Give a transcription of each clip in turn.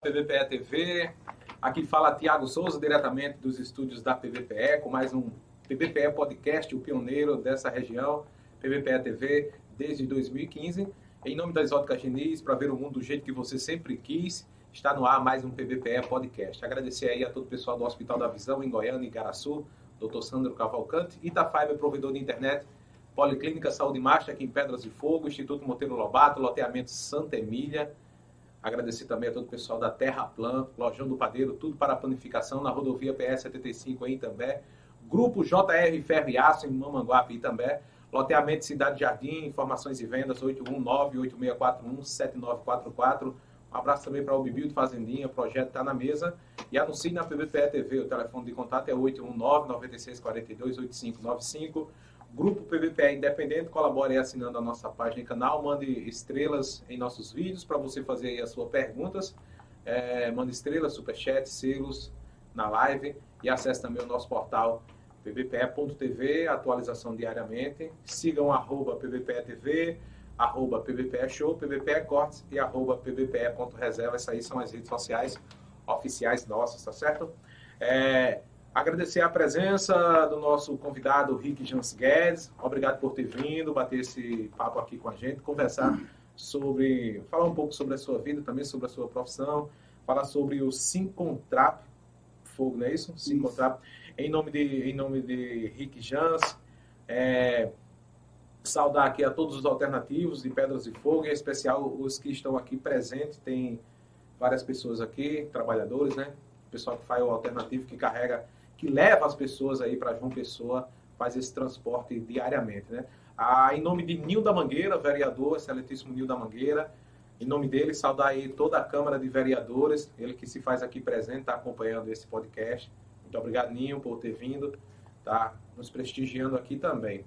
PVPE TV. Aqui fala Tiago Souza, diretamente dos estúdios da PVPE, com mais um PVPE Podcast, o pioneiro dessa região, PVPE TV, desde 2015. Em nome da Exótica Diniz, para ver o mundo do jeito que você sempre quis, está no ar mais um PVPE Podcast. Agradecer aí a todo o pessoal do Hospital da Visão, em Goiânia, em Garaçu, Dr. Sandro Cavalcante, Itafiber, provedor de internet, Policlínica Saúde Marcha, aqui em Pedras de Fogo, Instituto Monteiro Lobato, loteamento Santa Emília, Agradecer também a todo o pessoal da Terra Plan, Lojão do Padeiro, tudo para a planificação na rodovia PS 75 em Itambé. Grupo JR Ferro e Aço em Mamanguape, Itambé. Loteamento Cidade Jardim, informações e vendas 819-8641-7944. Um abraço também para o Bibil de Fazendinha, o projeto está na mesa. E anuncie na PBPE TV, o telefone de contato é 819-9642-8595. Grupo PVPE Independente, colabore assinando a nossa página e canal, mande estrelas em nossos vídeos para você fazer aí as suas perguntas. É, mande estrelas, superchat, selos na live e acesse também o nosso portal pvpe.tv, atualização diariamente. Sigam arroba pvpe.tv, arroba pvpe show, pvpe cortes e arroba pvpe.reserva. Essas aí são as redes sociais oficiais nossas, tá certo? É, Agradecer a presença do nosso convidado Rick Jans Guedes. Obrigado por ter vindo, bater esse papo aqui com a gente, conversar sobre, falar um pouco sobre a sua vida, também sobre a sua profissão, falar sobre o Sincontrap Fogo, não é isso? Sincontrap. Em nome de, em nome de Rick Jans, é, saudar aqui a todos os alternativos de Pedras de Fogo, em especial os que estão aqui presentes. Tem várias pessoas aqui, trabalhadores, né? O pessoal que faz o alternativo, que carrega que leva as pessoas aí para João Pessoa, faz esse transporte diariamente, né? Ah, em nome de Nil da Mangueira, vereador, excelentíssimo Nil da Mangueira, em nome dele, saudar aí toda a Câmara de Vereadores, ele que se faz aqui presente, está acompanhando esse podcast. Muito obrigado, Ninho, por ter vindo, tá nos prestigiando aqui também.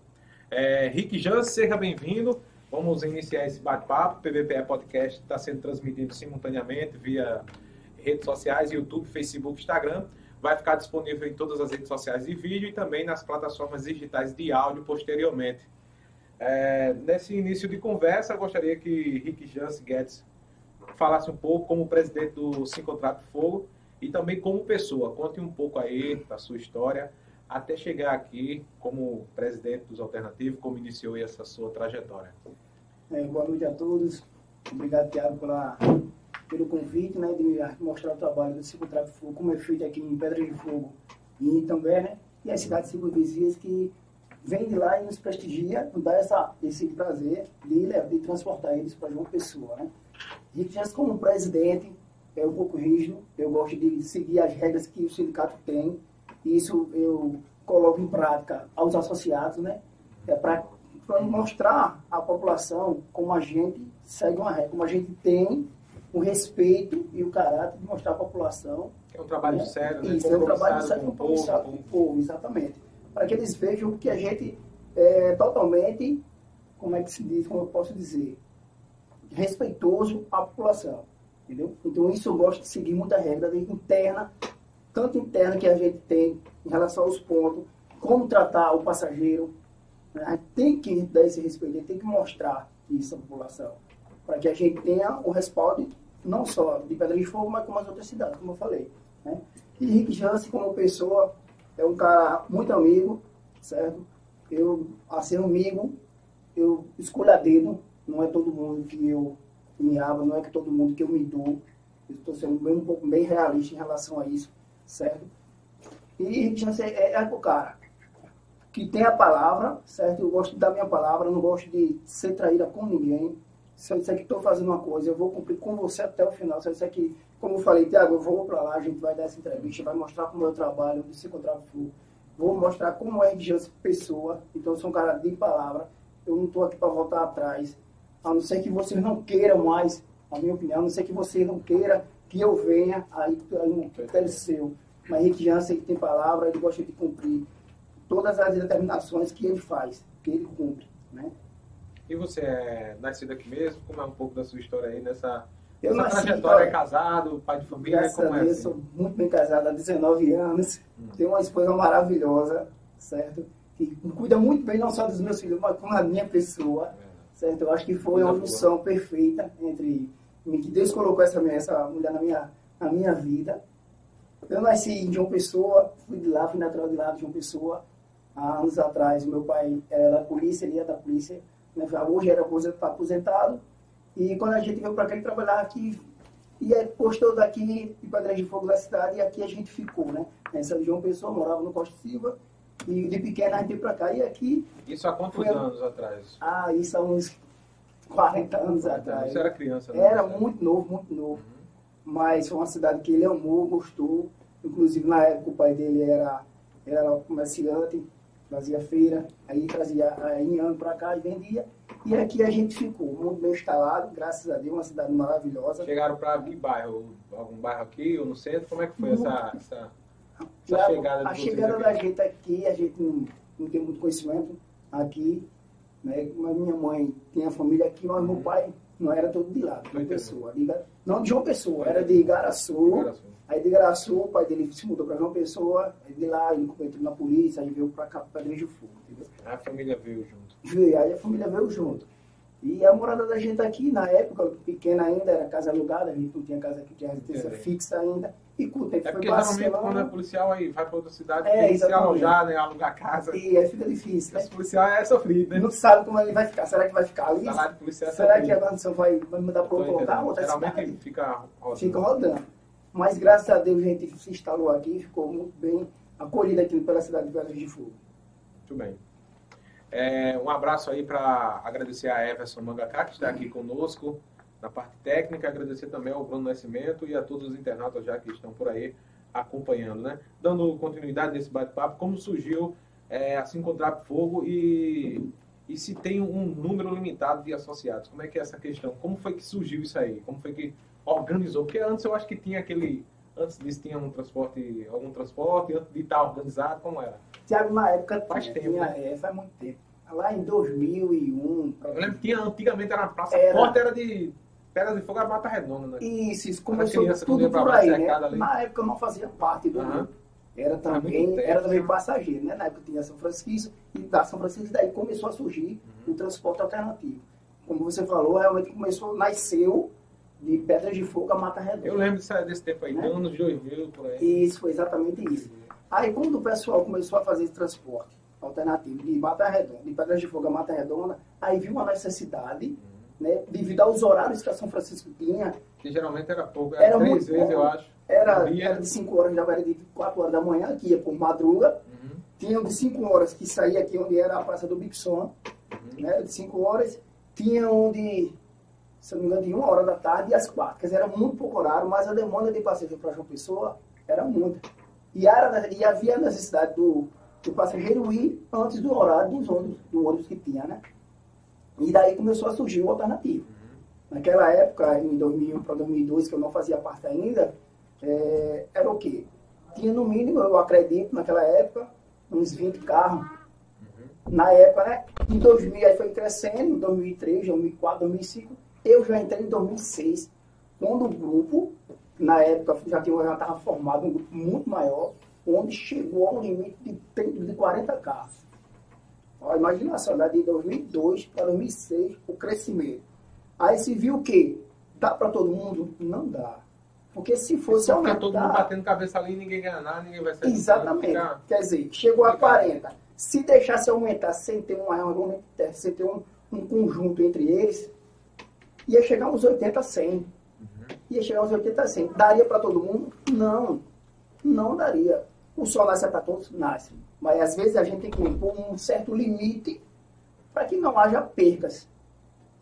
É, Rick Jans, seja bem-vindo. Vamos iniciar esse bate-papo. O Podcast está sendo transmitido simultaneamente via redes sociais, YouTube, Facebook, Instagram vai ficar disponível em todas as redes sociais de vídeo e também nas plataformas digitais de áudio posteriormente. É, nesse início de conversa, gostaria que Rick Jans Guedes falasse um pouco como presidente do Sincontrato Fogo e também como pessoa. Conte um pouco aí da sua história até chegar aqui como presidente dos Alternativos, como iniciou essa sua trajetória. É, boa noite a todos. Obrigado, Tiago, pela pelo convite, né, de mostrar o trabalho do Ciclo Tráfico Fogo, como é feito aqui em Pedra de Fogo e também, né, e as cidades circunvizinhas que vêm de lá e nos prestigia, nos dá essa, esse prazer de, de transportar eles para João Pessoa, né. Já como presidente, é um pouco rígido, eu gosto de seguir as regras que o sindicato tem, e isso eu coloco em prática aos associados, né, é para mostrar à população como a gente segue uma regra, como a gente tem o respeito e o caráter de mostrar à população. É um trabalho né? sério, né? Isso, é um trabalho sério compromissado com o povo, exatamente. Para que eles vejam que a gente é totalmente, como é que se diz, como eu posso dizer, respeitoso à população. Entendeu? Então isso eu gosto de seguir muita regra interna, tanto interna que a gente tem em relação aos pontos, como tratar o passageiro. Né? A gente tem que dar esse respeito, a gente tem que mostrar isso à população para que a gente tenha o respaldo não só de Pedra de Fogo, mas como as outras cidades, como eu falei. Né? E Rick Jance, como pessoa, é um cara muito amigo, certo? Eu, a ser amigo, eu escolho a dedo, não é todo mundo que eu me abro, não é que todo mundo que eu me dou. Eu estou sendo bem, um pouco bem realista em relação a isso, certo? E Rick Jance é, é o cara que tem a palavra, certo? Eu gosto de dar minha palavra, não gosto de ser traída com ninguém, se eu disser que estou fazendo uma coisa, eu vou cumprir com você até o final. Se eu disser que, como eu falei, Tiago, eu vou para lá, a gente vai dar essa entrevista, vai mostrar como eu trabalho, se encontrar fogo. Vou mostrar como é de pessoa. Então, eu sou um cara de palavra. Eu não estou aqui para voltar atrás. A não ser que vocês não queiram mais, a minha opinião, a não ser que vocês não queiram que eu venha, aí, aí é seu. Mas Henrique Jansen, que tem palavra, ele gosta de cumprir todas as determinações que ele faz, que ele cumpre. Né? E você é nascido aqui mesmo? Como é um pouco da sua história aí nessa, eu nasci, trajetória? É casado, pai de família? Graças como a é Deus, assim? sou muito bem casado há 19 anos. Hum. Tenho uma esposa maravilhosa, certo? Que cuida muito bem não só dos meus filhos, mas como da minha pessoa, é. certo? Eu acho que foi uma junção perfeita entre que Deus colocou essa, essa mulher na minha, a minha vida. Eu nasci em João Pessoa, fui de lá, fui natural de lá de João Pessoa. Há anos atrás, meu pai era da polícia, ele ia da polícia. Avô já era aposentado. E quando a gente veio para cá, ele trabalhava aqui, e é postou daqui de Padre de Fogo da cidade, e aqui a gente ficou, né? Nessa João Pessoa, morava no Costa Silva, e de pequena a gente veio para cá, e aqui... Isso há quantos anos atrás? Ah, isso há uns 40 anos atrás. Você era criança, né? Era muito novo, muito novo. Uhum. Mas foi uma cidade que ele amou, gostou. Inclusive, na época, o pai dele era, era comerciante, fazia feira, aí trazia inhame para cá e vendia. E aqui a gente ficou muito bem instalado, graças a Deus, uma cidade maravilhosa. Chegaram para que bairro? Algum bairro aqui ou no centro? Como é que foi essa, essa, essa chegada? A chegada aqui? da gente aqui, a gente não, não tem muito conhecimento aqui. Né? Mas minha mãe tinha família aqui, mas meu pai não era todo de lá, de João Pessoa. De, não de João Pessoa, era de Igaraçu. Aí de Igaraçu, o pai dele se mudou para João Pessoa, aí de lá ele entrou na polícia, aí veio para cá, para Igreja Fogo, entendeu? A família veio junto. Veio, aí a família veio junto. E a morada da gente aqui, na época, pequena ainda, era casa alugada, a gente não tinha casa que tinha residência é. fixa ainda. E com o tempo é porque geralmente quando é policial aí vai para outra cidade, é, tem que se alojar, né, alugar casa. E aí fica difícil. Né? Esse policial é sofrido, né? Não sabe como ele vai ficar. Será que vai ficar ali? Salário policial é Será sofrido. que a guarnição vai, vai mudar para outro lugar? Geralmente cidade? fica rodando. Fica rodando. Mas graças a Deus a gente se instalou aqui, ficou muito bem acolhido aqui pela cidade de Velhos de Fogo. Muito bem. É, um abraço aí para agradecer a Everson Mangaká, que está aqui conosco na parte técnica, agradecer também ao Bruno Nascimento e a todos os internautas já que estão por aí acompanhando, né? Dando continuidade nesse bate-papo, como surgiu é, a Cinco Trap Fogo e, e se tem um número limitado de associados. Como é que é essa questão? Como foi que surgiu isso aí? Como foi que organizou? Porque antes eu acho que tinha aquele... Antes disso tinha um transporte, algum transporte, antes de estar organizado, como era? Tiago, na época faz tinha, tempo, né? é, faz muito tempo. Lá em 2001... Eu lembro que tinha, antigamente era uma praça era... forte, era de Pedra de Fogo é Mata Redonda, né? Isso, isso começou tudo por aí, né? Ali. Na época eu não fazia parte do uhum. grupo. Era também, era, era também passageiro, né? Na época tinha São Francisco, e da São Francisco daí começou a surgir uhum. o transporte alternativo. Como você falou, realmente começou, nasceu de Pedras de Fogo a Mata Redonda. Eu lembro desse tempo aí, né? anos de 2000, por aí. Isso, foi exatamente isso. Aí quando o pessoal começou a fazer esse transporte alternativo de Mata Redonda, de Pedras de Fogo a Mata Redonda, aí viu uma necessidade uhum né, devido aos horários que a São Francisco tinha. Que geralmente era pouco, era, era três vezes, pouco. eu acho. Era, era de 5 horas, já era de 4 horas da manhã, que ia por madruga. Uhum. Tinha de 5 horas que saía aqui onde era a Praça do Bixon, uhum. né, de 5 horas. Tinha um de, se não me engano, de 1 hora da tarde e às 4. Quer dizer, era muito pouco horário, mas a demanda de passageiro para João Pessoa era muita. E, era, e havia a necessidade do, do passageiro ir antes do horário dos ônibus, do ônibus que tinha, né? E daí começou a surgir o alternativo. Naquela época, em 2001 para 2002, que eu não fazia parte ainda, é, era o quê? Tinha no mínimo, eu acredito, naquela época, uns 20 carros. Na época, né? Em 2000, aí foi crescendo, em 2003, 2004, 2005. Eu já entrei em 2006, quando o grupo, na época, já estava formado um grupo muito maior, onde chegou a um limite de, de 40 carros. Ó, imagina só, de 2002 para 2006, o crescimento. Aí se viu o quê? Dá para todo mundo? Não dá. Porque se fosse Só aumentar... todo mundo batendo cabeça ali, ninguém ganha nada, ninguém vai sair. Exatamente. Ficar... Quer dizer, chegou a 40. Se deixasse aumentar sem ter um sem ter um, um conjunto entre eles, ia chegar uns 80 a 100. Uhum. Ia chegar uns 80 a 100. Daria para todo mundo? Não. Não daria. O sol nasce para todos? Nasce. Mas às vezes a gente tem que impor um certo limite para que não haja percas.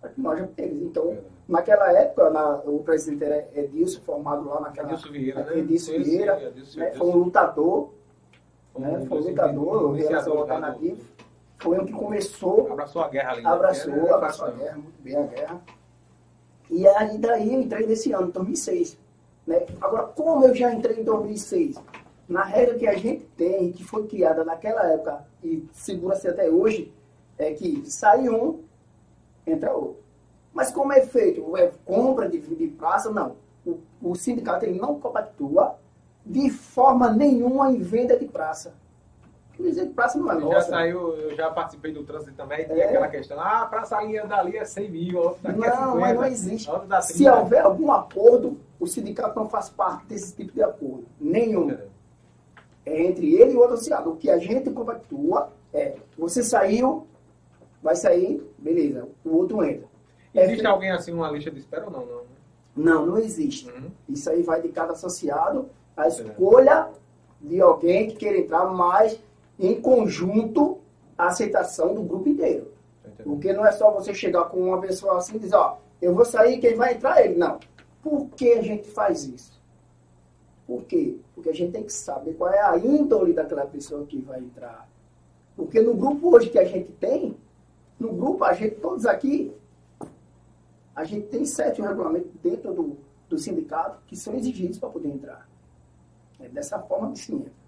Para que não haja percas. Então, naquela época, na, o presidente era Edilson, formado lá naquela. Edilson Vieira, né? Edilson Vieira, né? Edilson, né? foi um lutador. Foi um, né? foi um lutador, relação alternativa. Foi um que começou. Abraçou a guerra ali. Né? Abraçou, né? abraçou a guerra, muito bem a guerra. E aí daí eu entrei nesse ano, 2006. Né? Agora, como eu já entrei em 2006? na regra que a gente tem, que foi criada naquela época e segura-se até hoje, é que sai um, entra outro. Mas como é feito? É compra de, de praça? Não. O, o sindicato ele não compactua de forma nenhuma em venda de praça. Que praça não é nossa. Já saiu, eu já participei do trânsito também, tem é. aquela questão, ah, praça ali dali é 100 mil, daqui não, é 50. Não, mas não existe. Se houver algum acordo, o sindicato não faz parte desse tipo de acordo. Nenhum. É, é entre ele e o outro associado. O que a gente compactua é, você saiu, vai sair, beleza, o outro entra. Existe é, alguém assim, uma lista de espera ou não? Não, não, não existe. Uhum. Isso aí vai de cada associado, a escolha de alguém que queira entrar mais em conjunto a aceitação do grupo inteiro. Porque não é só você chegar com uma pessoa assim e dizer, ó, eu vou sair, quem vai entrar é ele. Não. Por que a gente faz isso? Por quê? Porque a gente tem que saber qual é a índole daquela pessoa que vai entrar. Porque no grupo hoje que a gente tem, no grupo, a gente, todos aqui, a gente tem sete regulamentos dentro do, do sindicato que são exigidos para poder entrar. É dessa forma que entra.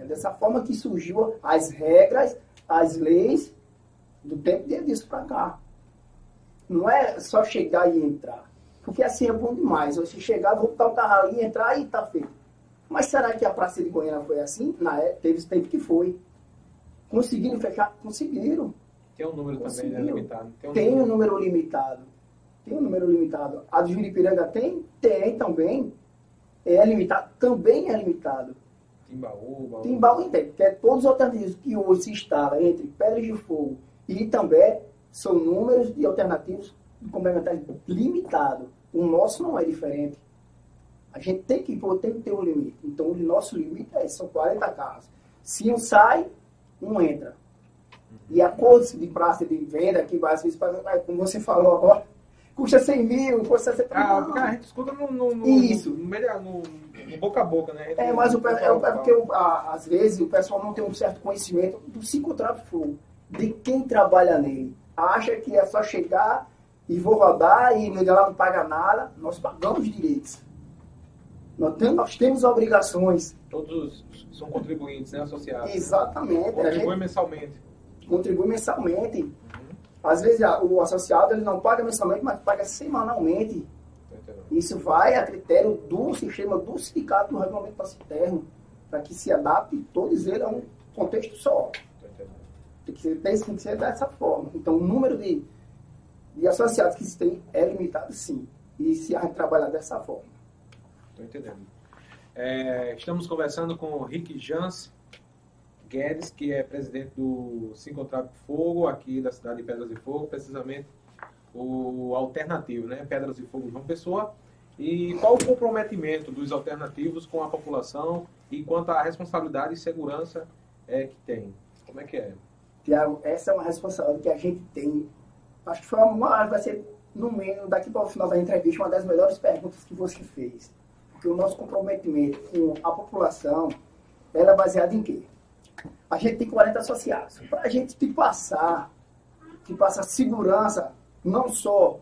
É dessa forma que surgiu as regras, as leis do tempo de disso para cá. Não é só chegar e entrar. Porque assim é bom demais. Você chegar, voltar o carro ali, entrar e tá feito. Mas será que a Praça de Goiânia foi assim? Na época, teve tempo que foi. Conseguiram fechar? Conseguiram. Tem um número também né, limitado. Tem, um, tem número. um número limitado. Tem um número limitado. A de Juripiranga tem? Tem também. É limitado? Também é limitado. Timbaú, Baú. Timbaú tem, que é todos os alternativos que hoje se instala entre Pedras de Fogo e também são números de alternativos complementares limitados. O nosso não é diferente. A gente tem que, tem que ter um limite. Então, o nosso limite é, são 40 carros. Se um sai, um entra. E acordos de praça de venda, que vezes, como você falou agora, custa 100 mil, custa 60 mil. Ah, a gente escuta no, no, no, Isso. No, no, no, boca a boca, né? É, mas o, é, é, porque a, às vezes o pessoal não tem um certo conhecimento do psicotrato fogo, de quem trabalha nele. Acha que é só chegar e vou rodar e lá não paga nada. Nós pagamos direitos. Nós temos, nós temos obrigações. Todos são contribuintes, né, associados. Exatamente. Contribui mensalmente. Contribui mensalmente. Às vezes o associado ele não paga mensalmente, mas paga semanalmente. Isso vai a critério do sistema do sindicato do regulamento passe interno, para que se adapte todos eles a um contexto só. Tem que, ser, tem que ser dessa forma. Então, o número de, de associados que se tem é limitado, sim. E se a gente trabalhar dessa forma. Estou entendendo. É, estamos conversando com o Rick Jans Guedes, que é presidente do Sincontrato Fogo, aqui da cidade de Pedras de Fogo, precisamente o alternativo, né? Pedras de Fogo João Pessoa. E qual o comprometimento dos alternativos com a população e quanto à responsabilidade e segurança é, que tem? Como é que é? Tiago, essa é uma responsabilidade que a gente tem. Acho que foi uma, vai ser, no meio, daqui para o final da entrevista, uma das melhores perguntas que você fez. Porque o nosso comprometimento com a população, ela é baseada em quê? A gente tem 40 associados. Para a gente te passar, te passar segurança não só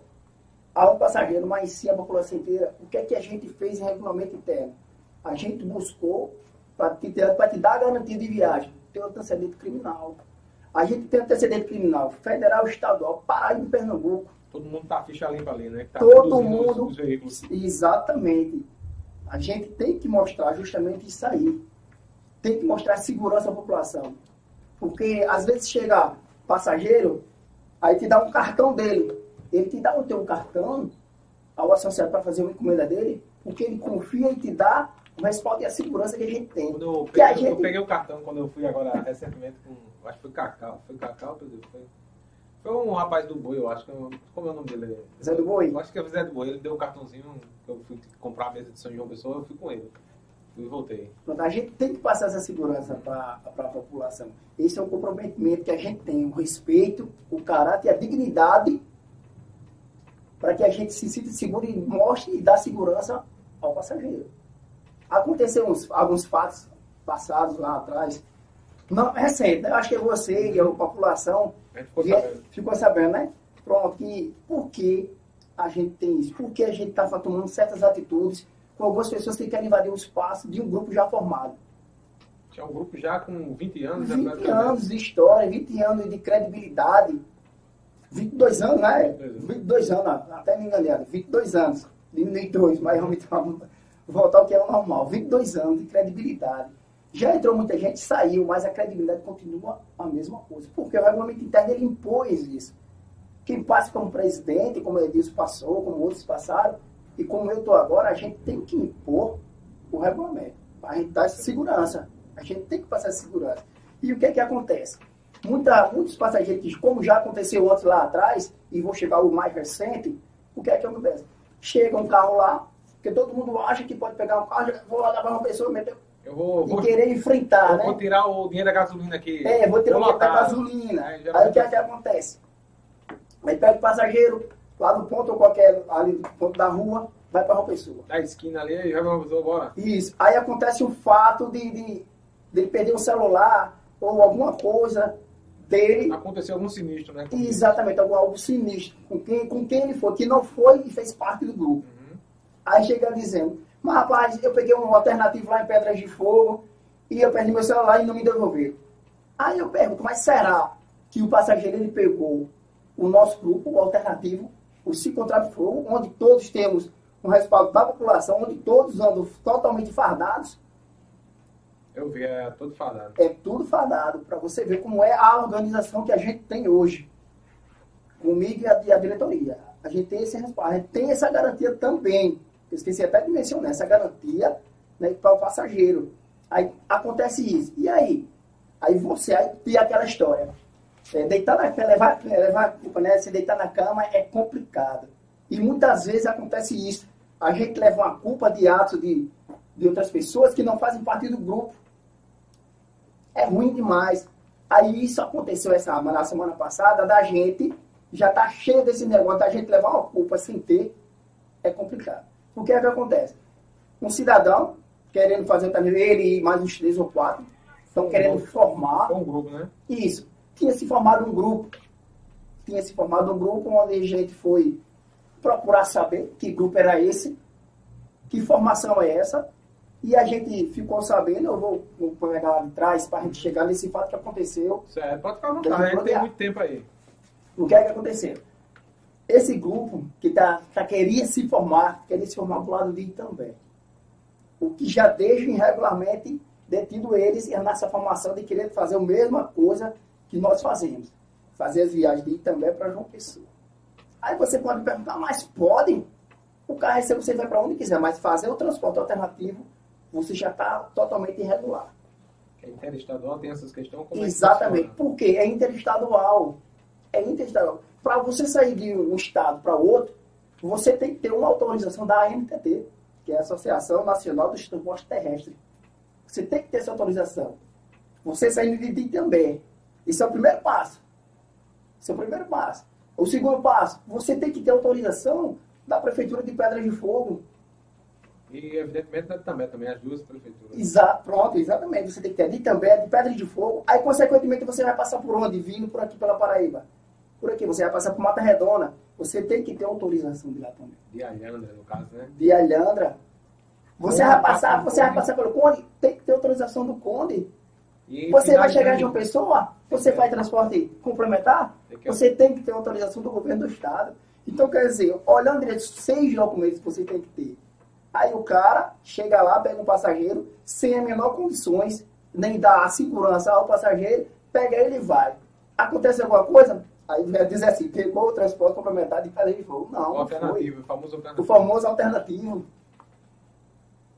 ao passageiro, mas sim à população inteira. O que é que a gente fez em regulamento interno? A gente buscou, para te, te dar a garantia de viagem, ter um antecedente criminal. A gente tem antecedente criminal federal, estadual, Paraíba e Pernambuco. Todo mundo tá ficha limpa ali, né? Tá Todo mundo. Os, os exatamente. A gente tem que mostrar justamente isso aí. Tem que mostrar segurança à população. Porque às vezes chega passageiro, Aí te dá um cartão dele. Ele te dá o teu cartão ao associado para fazer uma encomenda dele, porque ele confia e te dá o respaldo e a segurança que a gente tem. Quando eu peguei, gente... eu peguei o cartão quando eu fui agora recentemente com. Acho que foi Cacau. Foi Cacau, foi. Foi um rapaz do boi, eu acho que. Como é o nome dele? Zé do Boi? Eu acho que é o Zé do Boi. Ele deu o um cartãozinho que eu fui comprar a mesa de São João Pessoa, eu fui com ele e voltei. a gente tem que passar essa segurança para a população. Esse é um comprometimento que a gente tem, o respeito, o caráter e a dignidade para que a gente se sinta seguro e mostre e dá segurança ao passageiro. Aconteceram uns, alguns fatos passados lá atrás, não, recente, né? eu acho que é você e a população a ficou, sabendo. ficou sabendo, né? Pronto, que por que a gente tem isso? Por que a gente está tomando certas atitudes com algumas pessoas que querem invadir o espaço de um grupo já formado. Tinha um grupo já com 20 anos. 20 né, anos de história, 20 anos de credibilidade. 22 anos, né? 22 anos, até me enganei, 22 anos. Diminui dois, mas vamos voltar ao que é o normal. 22 anos de credibilidade. Já entrou muita gente, saiu, mas a credibilidade continua a mesma coisa. Porque o regulamento interno ele impôs isso. Quem passa como presidente, como Edilson passou, como outros passaram, e como eu estou agora, a gente tem que impor o regulamento. A gente dá segurança. A gente tem que passar segurança. E o que é que acontece? Muita, muitos passageiros, como já aconteceu antes lá atrás, e vou chegar o mais recente, o que é que acontece? Chega um carro lá, porque todo mundo acha que pode pegar um carro, vou lá levar uma pessoa, meter eu vou, vou, querer enfrentar, né? Vou tirar o dinheiro da gasolina aqui. É, vou tirar o dinheiro da gasolina. É, aí o que é que acontece? Aí pega o passageiro, lá no ponto ou qualquer, ali no ponto da rua, vai para uma pessoa. Da esquina ali, e joga uma pessoa, bora. Isso. Aí acontece o fato de, de, de ele perder o celular ou alguma coisa dele. Aconteceu algum sinistro, né? Exatamente, algum, algo sinistro. Com quem, com quem ele foi, que não foi e fez parte do grupo. Uhum. Aí chega dizendo, mas rapaz, eu peguei um alternativo lá em Pedras de Fogo e eu perdi meu celular e não me devolveram. Aí eu pergunto, mas será que o passageiro ele pegou o nosso grupo, o alternativo, o Se Contrato Fogo, onde todos temos um respaldo da população, onde todos andam totalmente fardados? Eu vi, é tudo fardado. É tudo fardado, para você ver como é a organização que a gente tem hoje. Comigo e a, e a diretoria. A gente tem esse respaldo, a gente tem essa garantia também. Eu esqueci até de mencionar essa garantia né, para o passageiro. Aí acontece isso. E aí? Aí você, aí tem aquela história. É, deitar na cama, levar, levar culpa, né? Se deitar na cama é complicado. E muitas vezes acontece isso. A gente leva uma culpa de atos de, de outras pessoas que não fazem parte do grupo. É ruim demais. Aí isso aconteceu essa, na semana passada, da gente já tá cheio desse negócio, da gente levar uma culpa sem ter, é complicado. O que é que acontece? Um cidadão querendo fazer também, ele e mais uns três ou quatro, estão querendo formar. Um grupo, né? Isso. Tinha se formado um grupo. Tinha se formado um grupo onde a gente foi procurar saber que grupo era esse, que formação é essa, e a gente ficou sabendo, eu vou, vou pegar lá de trás para a gente chegar nesse fato que aconteceu. Certo, pode ficar à vontade, tem muito tempo aí. O que é que aconteceu? esse grupo que tá, já queria se formar, queria se formar para o lado de também. O que já deixa irregularmente detido eles e a nossa formação de querer fazer a mesma coisa que nós fazemos. Fazer as viagens de também para João Pessoa. Aí você pode perguntar, mas podem? O carro é você vai para onde quiser, mas fazer o transporte alternativo, você já está totalmente irregular. É interestadual tem essas questões? Como Exatamente, é porque é interestadual. É interestadual para você sair de um estado para outro, você tem que ter uma autorização da ANTT, que é a Associação Nacional dos Transportes Terrestres. Você tem que ter essa autorização. Você saindo de Itambé. Isso é o primeiro passo. Esse é o primeiro passo. O segundo passo, você tem que ter autorização da Prefeitura de Pedras de Fogo. E, evidentemente, da Itambé também, as duas prefeituras. Exato, pronto, exatamente. Você tem que ter de Itambé, de Pedras de Fogo. Aí, consequentemente, você vai passar por onde? Vindo por aqui pela Paraíba por aqui. Você vai passar por Mata Redonda, você tem que ter autorização de lá também. De Alhandra, no caso, né? De Alhandra. Você vai passar, você vai passar pelo Conde, tem que ter autorização do Conde. E você vai chegar de uma pessoa, você faz transporte complementar, você tem que ter autorização do governo do estado. Então, quer dizer, olhando direito, seis documentos que você tem que ter. Aí o cara chega lá, pega um passageiro, sem a menor condições, nem dá a segurança ao passageiro, pega ele e vai. Acontece alguma coisa? Aí diz assim, pegou o transporte complementar de cadeia de voo. Não, o alternativo, o famoso alternativo. O famoso alternativo.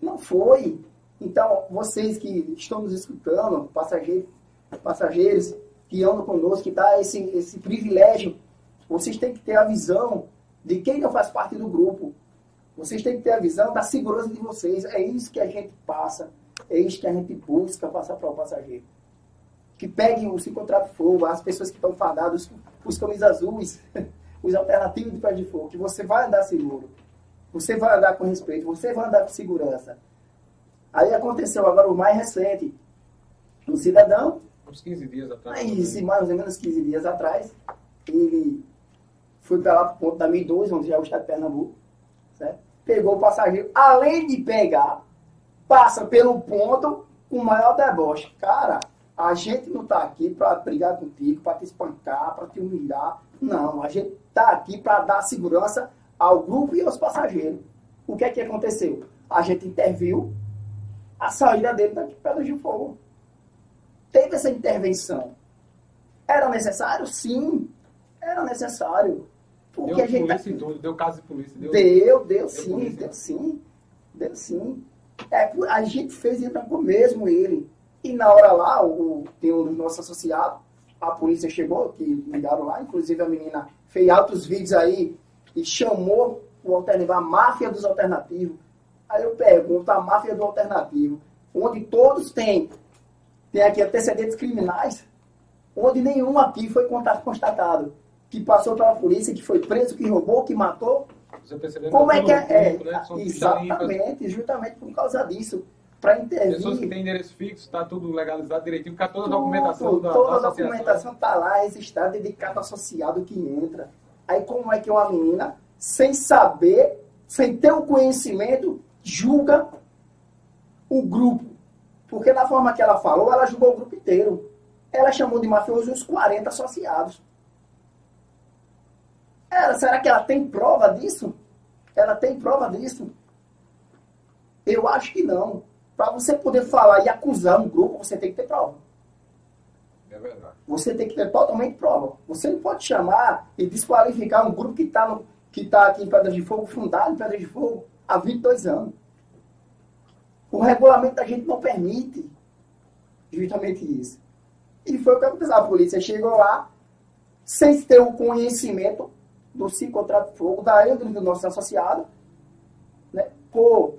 Não foi. Então, vocês que estão nos escutando, passageiros, passageiros que andam conosco, que dá esse, esse privilégio, vocês têm que ter a visão de quem não faz parte do grupo. Vocês têm que ter a visão da segurança de vocês. É isso que a gente passa, é isso que a gente busca passar para o passageiro que peguem os contrato fogo, as pessoas que estão fadadas, os camisas azuis, os alternativos de pé de fogo, que você vai andar seguro, você vai andar com respeito, você vai andar com segurança. Aí aconteceu agora o mais recente, um cidadão, uns 15 dias atrás. Aí, mais ou menos 15 dias atrás, ele foi para lá para o ponto da 1002, onde já é o estado de Pernambuco, certo? pegou o passageiro, além de pegar, passa pelo ponto com o maior deboche. Cara, a gente não está aqui para brigar contigo, para te espancar, para te humilhar. Não, a gente está aqui para dar segurança ao grupo e aos passageiros. O que é que aconteceu? A gente interviu, a saída dele daqui de Pedras de Fogo. Teve essa intervenção. Era necessário? Sim, era necessário. Porque deu a gente polícia tá... tudo, deu caso de polícia. Deu, deu, deu, deu sim, polícia. deu sim. Deu sim. É, a gente fez com mesmo ele. E na hora lá, o, tem um dos nossos associados, a polícia chegou, que ligaram lá, inclusive a menina fez altos vídeos aí e chamou o alternativo, a máfia dos alternativos. Aí eu pergunto, a máfia do alternativo, onde todos têm, tem aqui antecedentes criminais, onde nenhum aqui foi constatado, que passou pela polícia, que foi preso, que roubou, que matou. Como é que é? Grupo, né? Exatamente, justamente por causa disso. Para intervir. Pessoas que têm endereço fixo, está tudo legalizado direitinho, porque toda a documentação da Toda a documentação está lá, registrada, dedicado associado que entra. Aí como é que uma menina, sem saber, sem ter o conhecimento, julga o grupo? Porque da forma que ela falou, ela julgou o grupo inteiro. Ela chamou de mafioso os 40 associados. Ela, será que ela tem prova disso? Ela tem prova disso? Eu acho que não. Para você poder falar e acusar um grupo, você tem que ter prova. É verdade. Você tem que ter totalmente prova. Você não pode chamar e desqualificar um grupo que está que tá aqui em Pedra de Fogo, fundado em Pedra de Fogo, há 22 anos. O regulamento da gente não permite justamente isso. E foi o que aconteceu. A polícia chegou lá, sem ter o conhecimento do fogo, da índole do nosso associado, né, por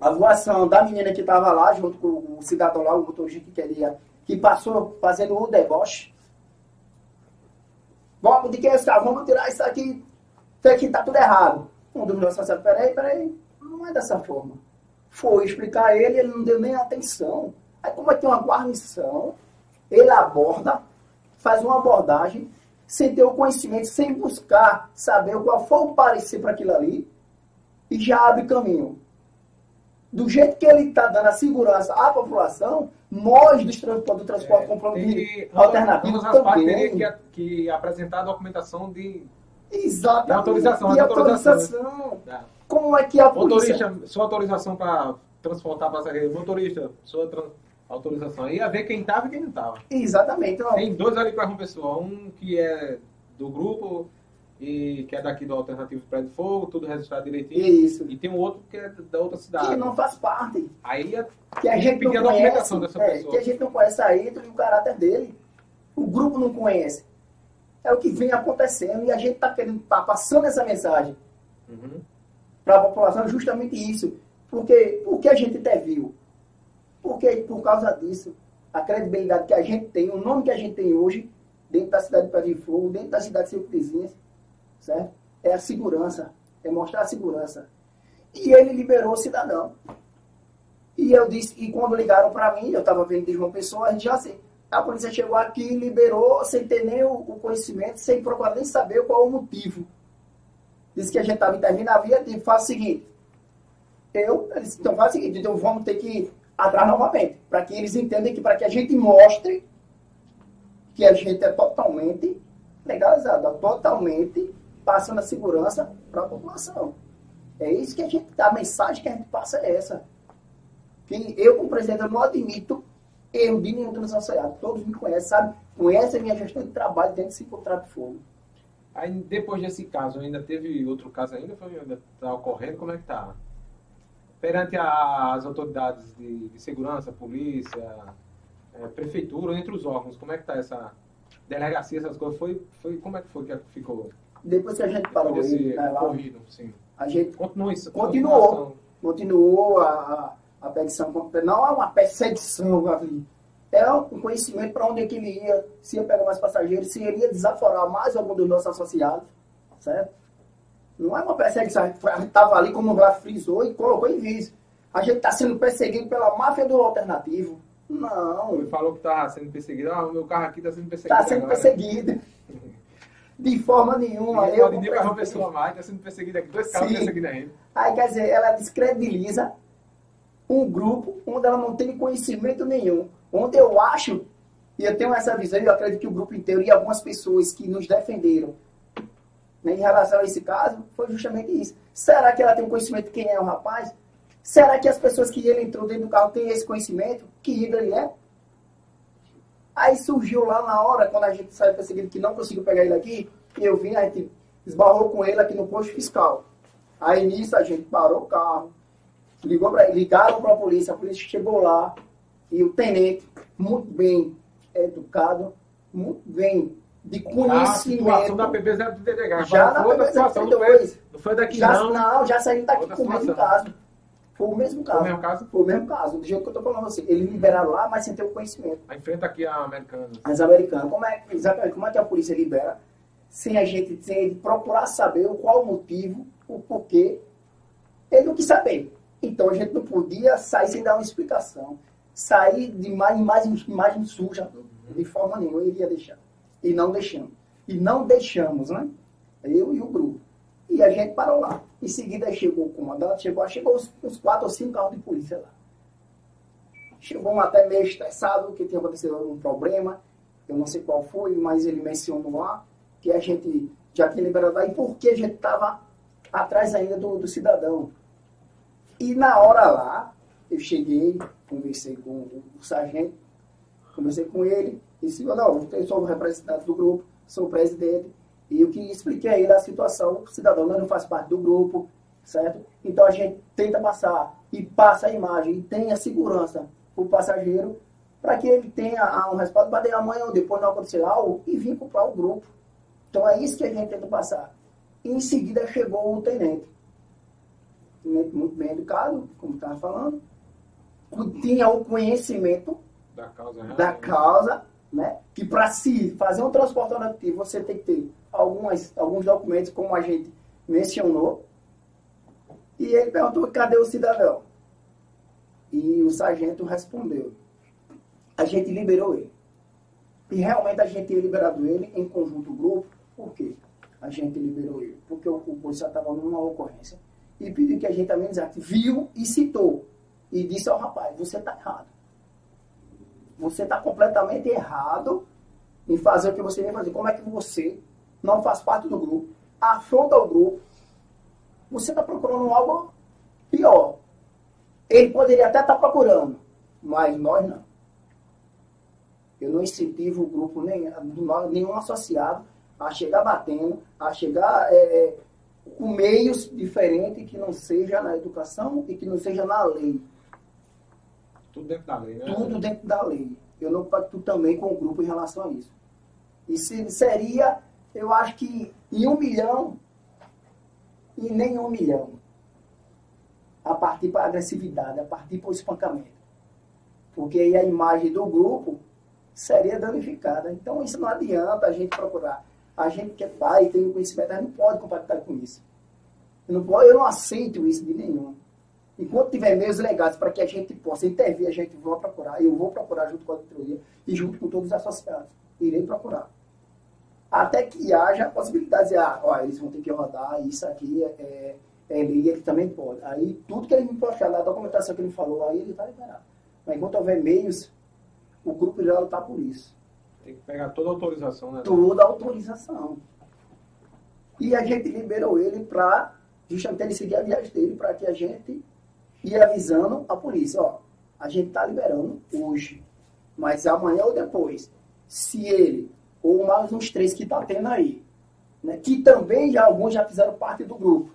a voação da menina que estava lá, junto com o cidadão lá, o motorista que queria, que passou fazendo o deboche. Vamos, de que é esse cara? Vamos tirar isso aqui, isso aqui tá tudo errado. Um dos meus associados, peraí, peraí, não é dessa forma. Foi explicar a ele, ele não deu nem atenção. Aí como é que tem uma guarnição, ele aborda, faz uma abordagem, sem ter o conhecimento, sem buscar saber qual foi o parecer para aquilo ali, e já abre caminho do jeito que ele está dando a segurança à população, nós do transporte, do transporte é, comprometido alternativo também. teria que, que apresentar a documentação de, Exatamente. de autorização. De autorização. É. Como é que a polícia... Motorista, sua autorização para transportar passageiro. Motorista, sua trans... autorização. Aí ia ver quem estava e quem não estava. Exatamente. Tem dois ali para uma pessoa. Um que é do grupo e que é daqui do Alternativo Prédio Fogo, tudo registrado direitinho. Isso. E tem um outro que é da outra cidade. Que não faz parte. Aí é que a gente não a conhece, dessa é, pessoa. Que a gente não conhece a índole e o caráter dele. O grupo não conhece. É o que vem acontecendo e a gente está querendo tá passando essa mensagem uhum. para a população justamente isso. Porque, porque a gente interviu. Porque por causa disso, a credibilidade que a gente tem, o nome que a gente tem hoje, dentro da cidade de Pedro de Fogo, dentro da cidade de Cinco Vizinhas, certo? É a segurança, é mostrar a segurança. E ele liberou o cidadão. E eu disse, e quando ligaram para mim, eu estava vendo de João Pessoa, a gente já assim, a polícia chegou aqui liberou sem ter nem o, conhecimento, sem procurar nem saber qual o motivo. Disse que a gente estava intervindo, havia dito, faz o seguinte, eu, disse, então faz o seguinte, então vamos ter que ir atrás novamente, para que eles entendam que para que a gente mostre que a gente é totalmente legalizado, totalmente passando a segurança para a população. É isso que a gente, a mensagem que a gente passa é essa. Que eu, como presidente, eu não admito erro de nenhum dos associados. Todos me conhecem, sabe? Conhecem a minha gestão de trabalho dentro desse contrato de fogo. Aí, depois desse caso, ainda teve outro caso ainda? Foi, ainda está ocorrendo? Como é que está? Perante as autoridades de, de segurança, polícia, é, prefeitura, entre os órgãos, como é que está essa delegacia, essas coisas? Foi, foi, como é que foi que ficou? Depois que a gente parou de né, lá, corrido, sim. a gente continuou, isso, continuou, continuou a, a perseguição. Não é uma perseguição ali. É um conhecimento para onde é que ele ia, se ia pegar mais passageiros, se ele ia desaforar mais algum dos nossos associados, certo? Não é uma perseguição, a gente estava ali, como o Vlad frisou, e colocou em vista. A gente está sendo perseguido pela máfia do alternativo. Não. Ele falou que está sendo perseguido. Ah, o meu carro aqui está sendo perseguido. Está sendo agora. perseguido. De forma nenhuma. Eu pode nem uma pessoa mais, está sendo perseguida aqui, dois carros perseguindo ainda. Aí, quer dizer, ela descredibiliza um grupo onde ela não tem conhecimento nenhum. Onde eu acho, e eu tenho essa visão, e eu acredito que o grupo inteiro e algumas pessoas que nos defenderam né, em relação a esse caso, foi justamente isso. Será que ela tem conhecimento de quem é o rapaz? Será que as pessoas que ele entrou dentro do carro têm esse conhecimento? Que hidra ele é? Aí surgiu lá na hora, quando a gente saiu perseguindo que não conseguiu pegar ele aqui, eu vim, a gente esbarrou com ele aqui no posto fiscal. Aí nisso a gente parou o carro, ligou pra, ligaram para a polícia, a polícia chegou lá, e o tenente, muito bem educado, muito bem de conhecimento. A situação da PB0 do DDH. Já na PB0 não, foi, não foi daqui já, não. Não, já saiu daqui com o mesmo caso. Foi o mesmo caso. Foi o mesmo caso? Foi o mesmo caso. Do jeito que eu estou falando assim. Eles liberaram lá, mas sem ter o conhecimento. Aí enfrenta aqui a americana. As americanas. Como é, exatamente, como é que a polícia libera sem a gente sem procurar saber o qual o motivo, o porquê? Ele não quis saber. Então a gente não podia sair sem dar uma explicação. Sair de imagem, imagem, imagem suja, de forma nenhuma, eu iria deixar. E não deixamos. E não deixamos, né? Eu e o grupo. E a gente parou lá. Em seguida chegou o comandante, chegou, chegou uns, quatro ou cinco carros de polícia lá. Chegou um até meio estressado, que tinha acontecido algum problema. Eu não sei qual foi, mas ele mencionou lá que a gente já tinha liberado lá e por que a gente estava atrás ainda do, do cidadão. E na hora lá, eu cheguei, conversei com o, o sargento, conversei com ele, e disse, não, eu sou o representante do grupo, sou o presidente, e eu que expliquei a ele a situação, o cidadão não faz parte do grupo, certo? Então a gente tenta passar e passa a imagem e tenha segurança para o passageiro para que ele tenha um respaldo para amanhã ou depois não acontecer algo e vir para o grupo. Então é isso que a gente tenta passar. E em seguida chegou o tenente. Tenente muito bem educado, como estava falando, tinha o conhecimento da causa, da causa né? que para se fazer um transporte alternativo você tem que ter algumas, alguns documentos, como a gente mencionou. E ele perguntou, cadê o cidadão? E o sargento respondeu, a gente liberou ele. E realmente a gente tinha liberado ele em conjunto grupo. Por quê? A gente liberou ele. Porque o policial estava numa ocorrência e pediu que a gente amenizasse. Viu e citou. E disse ao rapaz, você está errado. Você está completamente errado em fazer o que você vem fazer. Como é que você não faz parte do grupo, afronta o grupo, você está procurando algo pior. Ele poderia até estar tá procurando, mas nós não. Eu não incentivo o grupo, nem, nenhum associado, a chegar batendo, a chegar é, é, com meios diferentes que não seja na educação e que não seja na lei. Tudo dentro da lei, né? Tudo dentro da lei. Eu não pacto também com o grupo em relação a isso. E se, seria eu acho que em um milhão e nem um milhão. A partir para a agressividade, a partir para o espancamento. Porque aí a imagem do grupo seria danificada. Então isso não adianta a gente procurar. A gente que é pai tem o conhecimento, a gente não pode compactar com isso. Eu não, eu não aceito isso de nenhum. Enquanto tiver meios legais para que a gente possa intervir, a gente vai procurar. Eu vou procurar junto com a diretoria e junto com todos os associados. Irei procurar até que haja a possibilidade de, ah, ó, eles vão ter que rodar, isso aqui é, é, é lei, ele também pode. Aí, tudo que ele me postar na documentação que ele falou, aí ele vai liberar. Mas enquanto houver meios, o grupo já lutar por isso. Tem que pegar toda a autorização, né? Toda a autorização. E a gente liberou ele para justamente ele seguir a viagem dele, para que a gente ia avisando a polícia, ó, a gente está liberando hoje, mas amanhã ou depois, se ele ou mais uns três que está tendo aí. Né? Que também já alguns já fizeram parte do grupo.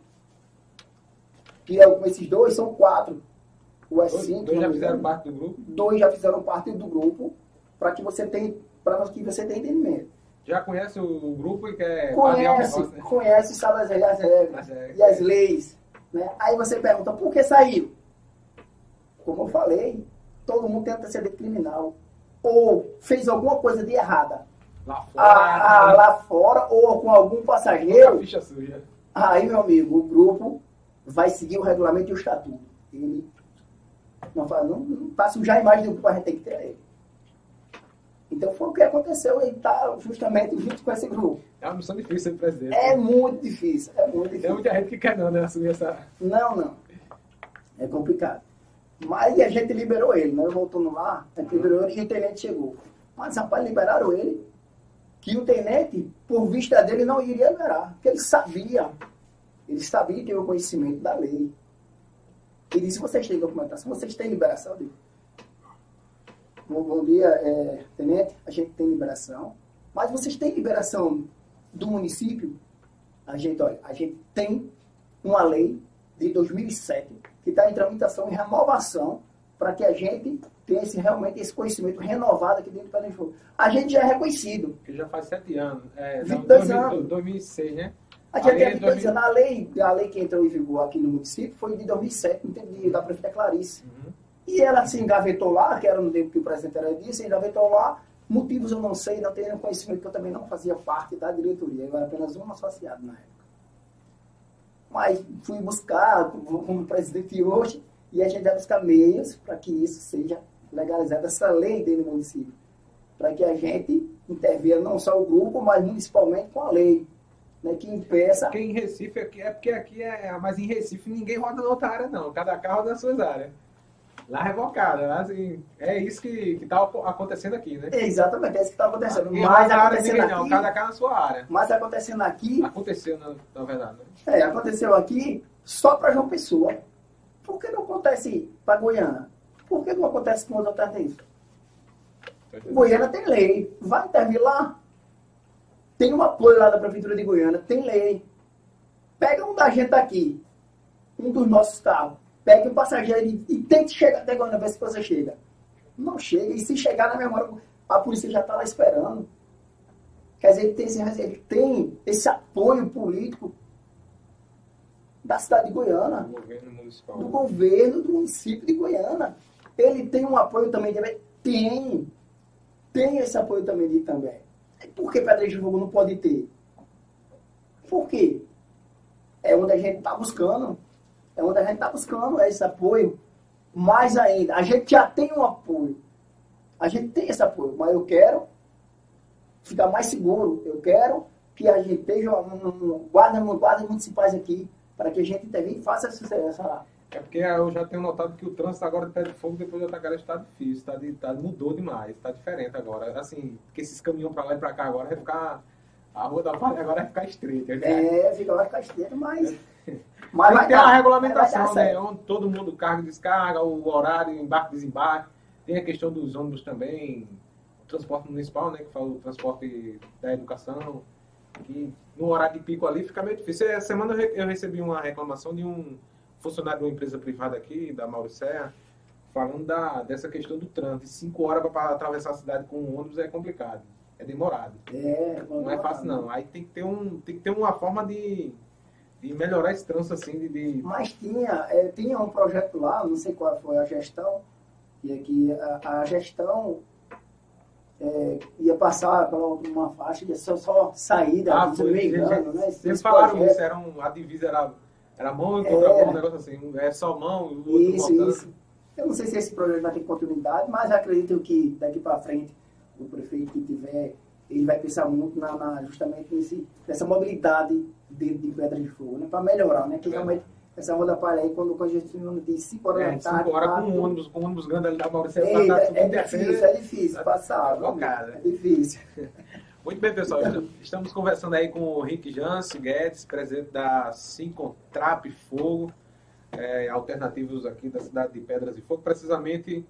Que é, esses dois são quatro. O S5. Dois já fizeram parte do grupo? Dois já fizeram parte do grupo para que você tenha para que você tenha entendimento. Já conhece o grupo e quer conhece, negócio, né? conhece, sabe as regras, as regras e as leis. Né? Aí você pergunta, por que saiu? Como eu falei, todo mundo tem antecedente criminal. Ou fez alguma coisa de errada Lá fora. Ah, ah, lá fora ou com algum passageiro. Ficha suja. Aí, meu amigo, o grupo vai seguir o regulamento e o estatuto. Ele não, não, não passa sujar a imagem do grupo, a gente tem que ter ele. Então foi o que aconteceu, ele está justamente junto com esse grupo. É uma missão difícil ser presidente. É muito difícil, é muito difícil. Tem muita gente que quer não, né, assumir essa... Não, não. É complicado. Mas a gente liberou ele, né? Voltando lá, a gente liberou ele e o tenente chegou. Mas, rapaz, liberaram ele que o tenente, por vista dele, não iria liberar, porque ele sabia, ele sabia ter o conhecimento da lei. e disse, vocês têm documentação, vocês têm liberação? Digo, bom, dia, é, tenente, a gente tem liberação, mas vocês têm liberação do município? A gente, olha, a gente tem uma lei de 2007 que está em tramitação e renovação para que a gente tenha esse, realmente esse conhecimento renovado aqui dentro do Fogo. A gente já é reconhecido. Que já faz sete anos. É, 22 não, 2000, anos. 2006, né? A gente tem 22 anos. A lei, a lei que entrou em vigor aqui no município foi de 2007, no tempo de, da prefeita Clarice. Uhum. E ela se engavetou lá, que era no tempo que o presidente era disso, se engavetou lá. Motivos eu não sei, não tenho conhecimento, que eu também não fazia parte da diretoria. Eu era apenas um associado na época. Mas fui buscar, como presidente hoje, e a gente vai buscar meios para que isso seja legalizado, essa lei dentro do município. Para que a gente intervenha não só o grupo, mas municipalmente com a lei. Né, que impeça. Porque em Recife, aqui, é porque aqui é. Mas em Recife ninguém roda na outra área, não. Cada carro roda nas suas áreas. Lá revocada, né? assim, é isso que está acontecendo aqui, né? É exatamente, é isso que está acontecendo. E mas acontecendo aqui, não, cada casa na sua área. Mas acontecendo aqui. Aconteceu, na, na verdade. Né? É, aconteceu aqui só para João Pessoa. Por que não acontece para Goiânia? Por que não acontece com os outros países? Goiânia tem lei. Vai intervir lá. Tem um apoio lá da Prefeitura de Goiânia, tem lei. Pega um da gente aqui, um dos nossos carros Pegue um passageiro e, e tente chegar até Goiânia, ver se você chega. Não chega. E se chegar na memória, a polícia já está lá esperando. Quer dizer, ele tem, esse, ele tem esse apoio político da cidade de Goiânia. Do governo municipal. Do governo do município de Goiânia. Ele tem um apoio também de... Tem. Tem esse apoio também de também. Por que Pedra de Fogo não pode ter? Por quê? É onde a gente está buscando é onde a gente está buscando esse apoio. Mais ainda, a gente já tem um apoio. A gente tem esse apoio, mas eu quero ficar mais seguro. Eu quero que a gente esteja um, guarda, guardas municipais aqui, para que a gente intervenha e faça essa, essa é porque eu já tenho notado que o trânsito agora de pé de fogo depois da Tacaré está difícil, está tá, mudou demais, está diferente agora. Assim, que esses caminhões para lá e para cá agora vai ficar. A rua da Palha agora vai ficar estreita. Né? É, fica, vai ficar estreita, mas. Mas tem que ter uma regulamentação, né? Onde todo mundo carga e descarga, o horário, embarque e desembarque. Tem a questão dos ônibus também, o transporte municipal, né? Que fala o transporte da educação. Que no horário de pico ali fica meio difícil. Essa semana eu recebi uma reclamação de um funcionário de uma empresa privada aqui, da Mauricéia, falando da, dessa questão do trânsito. Cinco horas para atravessar a cidade com um ônibus é complicado. É demorado. É, não é fácil não. Aí tem que ter, um, tem que ter uma forma de de melhorar esse trânsito assim de, de... Mas tinha, é, tinha um projeto lá, não sei qual foi a gestão, e aqui a, a gestão é, ia passar pela uma faixa de só, só saída, ah, se não me engano, né? Eles falaram projeto. isso, era um, a divisa era, era mão e contra mão, um negócio assim, é só mão o outro Isso, isso. Eu não sei se esse projeto vai ter continuidade, mas acredito que daqui para frente o prefeito que tiver, ele vai pensar muito na, na justamente nesse, nessa mobilidade de, de Pedra de Fogo, né? Para melhorar, né? Que realmente essa roda palha aí, quando congestiona de 5 horas é, da tarde. 5 horas com um ônibus, com um ônibus grande ali da Maurícia. É, tá, é, é difícil, é difícil tá, passar. Tá é difícil. Muito bem, pessoal. Estamos conversando aí com o Rick Jance Guedes, presidente da Sincontrap Fogo, é, alternativos aqui da cidade de Pedras e Fogo, precisamente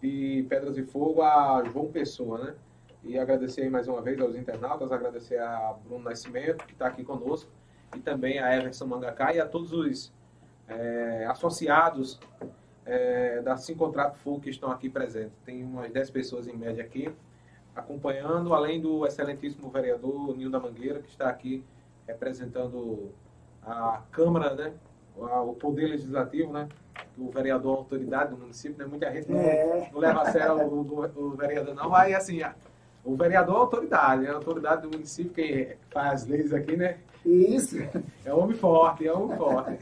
de Pedras e Fogo a João Pessoa, né? E agradecer mais uma vez aos internautas, agradecer a Bruno Nascimento, que está aqui conosco, e também a Everson Mangacá e a todos os é, associados é, da Sincontrato Fogo que estão aqui presentes. Tem umas 10 pessoas em média aqui acompanhando, além do excelentíssimo vereador Nil da Mangueira, que está aqui representando a Câmara, né, o Poder Legislativo, né, o vereador autoridade do município, né, muita gente não, é. não leva a sério o, o, o vereador não, aí assim, o vereador é autoridade, é a autoridade do município que faz leis aqui, né? Isso. É homem forte, é homem forte.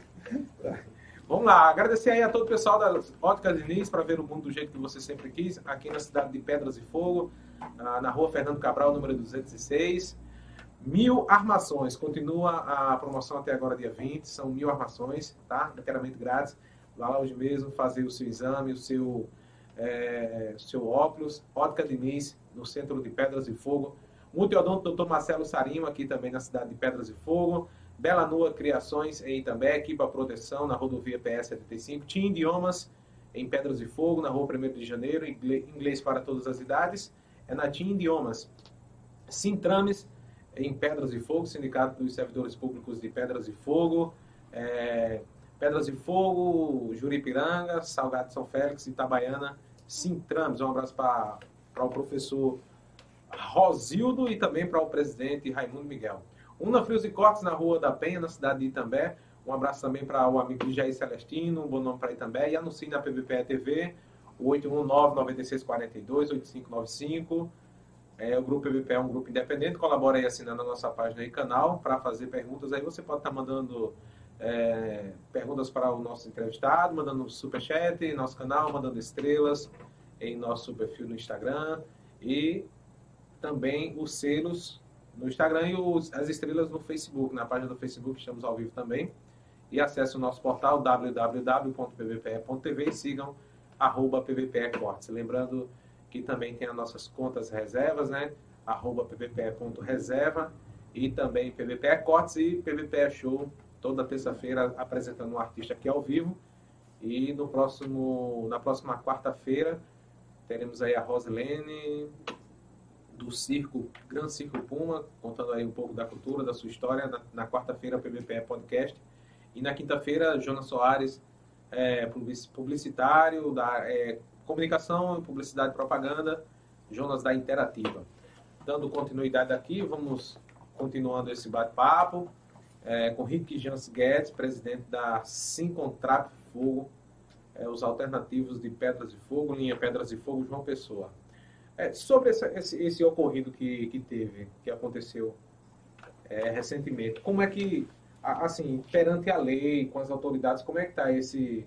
Vamos lá, agradecer aí a todo o pessoal da Ótica Diniz para ver o mundo do jeito que você sempre quis, aqui na cidade de Pedras e Fogo, na rua Fernando Cabral, número 206. Mil armações, continua a promoção até agora, dia 20, são mil armações, tá? Inteiramente grátis. Vá lá hoje mesmo fazer o seu exame, o seu, é, seu óculos. Ótica Diniz, no centro de Pedras e Fogo. Multiodonto Dr. Marcelo Sarimo, aqui também na cidade de Pedras e Fogo. Bela Nua Criações em Itambé, Equipa Proteção na rodovia PS 75, Tim Idiomas em Pedras de Fogo, na rua 1 de Janeiro, inglês para todas as idades, é na TIM Idiomas. Sintrames em Pedras de Fogo, Sindicato dos Servidores Públicos de Pedras de Fogo, é, Pedras de Fogo, Juripiranga, Salgado São Félix, Itabaiana, Sintrames. Um abraço para o professor Rosildo e também para o presidente Raimundo Miguel. Una Frios e Cortes na Rua da Penha, na cidade de Itambé. Um abraço também para o amigo Jair Celestino, um bom nome para Itambé. E anuncie na PVPE TV, o 819-9642-8595. É, o Grupo PVP é um grupo independente, colabora aí assinando a nossa página e canal para fazer perguntas. Aí você pode estar tá mandando é, perguntas para o nosso entrevistado, mandando superchat nosso canal, mandando estrelas em nosso perfil no Instagram e também os selos no Instagram e os, as estrelas no Facebook, na página do Facebook, estamos ao vivo também. E acesse o nosso portal www.pvpe.tv e sigam arroba pvpecortes. Lembrando que também tem as nossas contas reservas, né? arroba pvpe.reserva e também PVPE Cortes e PVPE Show, toda terça-feira apresentando um artista aqui ao vivo. E no próximo, na próxima quarta-feira teremos aí a Rosilene, do Circo, Gran Circo Puma, contando aí um pouco da cultura, da sua história. Na, na quarta-feira, PBPE Podcast. E na quinta-feira, Jonas Soares, é, publicitário, da é, comunicação, publicidade e propaganda, Jonas da Interativa. Dando continuidade aqui, vamos continuando esse bate-papo é, com Rick Jans Guedes, presidente da Sincontrato Fogo, é, os alternativos de Pedras de Fogo, linha Pedras de Fogo, João Pessoa. É, sobre esse, esse, esse, ocorrido que, que teve, que aconteceu é, recentemente, como é que, assim, perante a lei, com as autoridades, como é que está esse,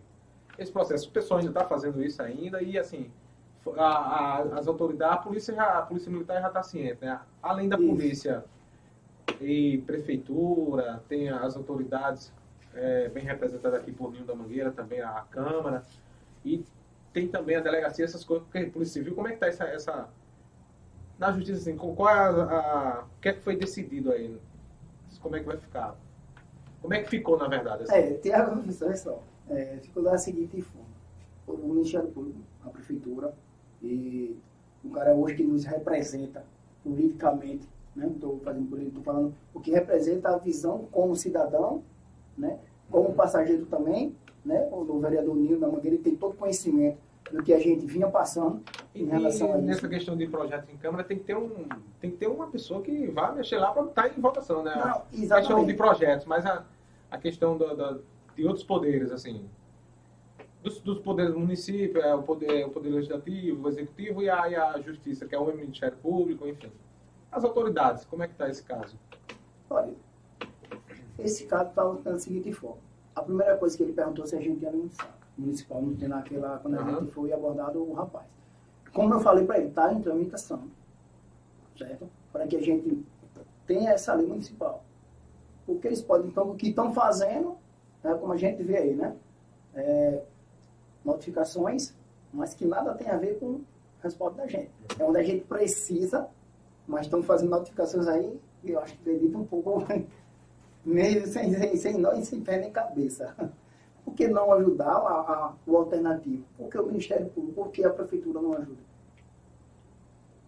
esse processo? O pessoal ainda está fazendo isso ainda e, assim, a, a, as autoridades, a polícia, já, a polícia militar já está ciente, né? Além da polícia e prefeitura, tem as autoridades é, bem representadas aqui por Ninho da Mangueira, também a Câmara, e tem também a delegacia, essas coisas, porque Polícia Civil, como é que está essa, essa. Na justiça, assim, qual é a, a. O que é que foi decidido aí? Como é que vai ficar? Como é que ficou, na verdade? Assim? É, tem a confissão só. É, ficou da seguinte forma: o Ministério Público, a Prefeitura, e o cara hoje que nos representa politicamente, né? Estou fazendo política, estou falando o que representa a visão como cidadão, né? Como uhum. passageiro também, né? O vereador Nilo da Mangueira tem todo conhecimento do que a gente vinha passando em relação e, a isso. Nessa questão de projeto em Câmara, tem que ter, um, tem que ter uma pessoa que vá mexer lá para estar em votação, né? Não, exatamente. A questão de projetos, mas a, a questão da, da, de outros poderes, assim, dos, dos, poderes do município, é, o, poder, o poder legislativo, o executivo e a, e a justiça, que é o Ministério Público, enfim. As autoridades, como é que está esse caso? Olha, esse caso está da seguinte forma a primeira coisa que ele perguntou se a gente ia no municipal, não tem naquela, quando a uhum. gente foi abordado o rapaz. Como eu falei para ele, está em tramitação, certo? Para que a gente tenha essa lei municipal. O que eles podem, então, o que estão fazendo, né, como a gente vê aí, né? É, notificações, mas que nada tem a ver com o respaldo da gente. É onde a gente precisa, mas estão fazendo notificações aí, e eu acho que acredita um pouco meio sem, sem, sem nós, sem pé nem cabeça. Por que não ajudar a, a, o alternativo? Por que o Ministério Público? Por que a Prefeitura não ajuda?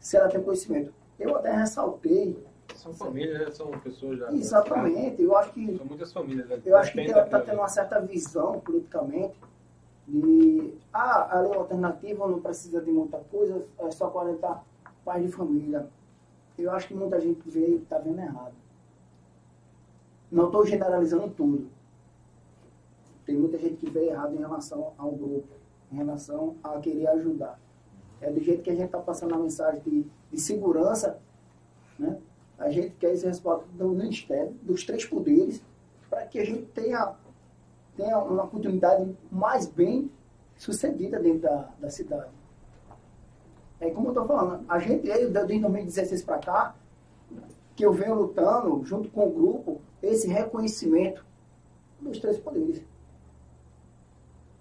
Se ela tem conhecimento. Eu até ressaltei. São famílias, né? são pessoas já. Exatamente. Eu acho que. São muitas famílias. Né? Eu acho que ela está tendo uma certa visão politicamente de. Ah, a lei alternativa não precisa de muita coisa, é só 40 pais de família. Eu acho que muita gente vê e está vendo errado. Não estou generalizando tudo. Tem muita gente que vê errado em relação ao grupo, em relação a querer ajudar. É do jeito que a gente está passando a mensagem de, de segurança, né? a gente quer esse respaldo do Ministério, dos três poderes, para que a gente tenha, tenha uma oportunidade mais bem sucedida dentro da, da cidade. É como eu estou falando, a gente, desde 2016 para cá, que eu venho lutando junto com o grupo esse reconhecimento dos três poderes.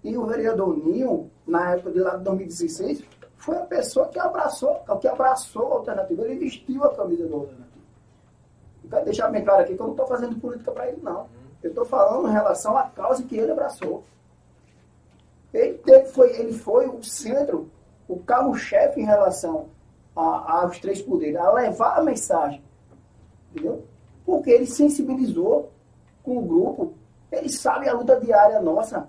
E o vereador Ninho, na época de lá de 2016, foi a pessoa que abraçou, que abraçou a alternativa. Ele vestiu a camisa da alternativa. Eu quero deixar bem claro aqui que eu não estou fazendo política para ele, não. Eu estou falando em relação à causa que ele abraçou. Ele, teve, foi, ele foi o centro, o carro-chefe em relação a, aos três poderes, a levar a mensagem. Entendeu? Porque ele sensibilizou com o grupo, ele sabe a luta diária nossa.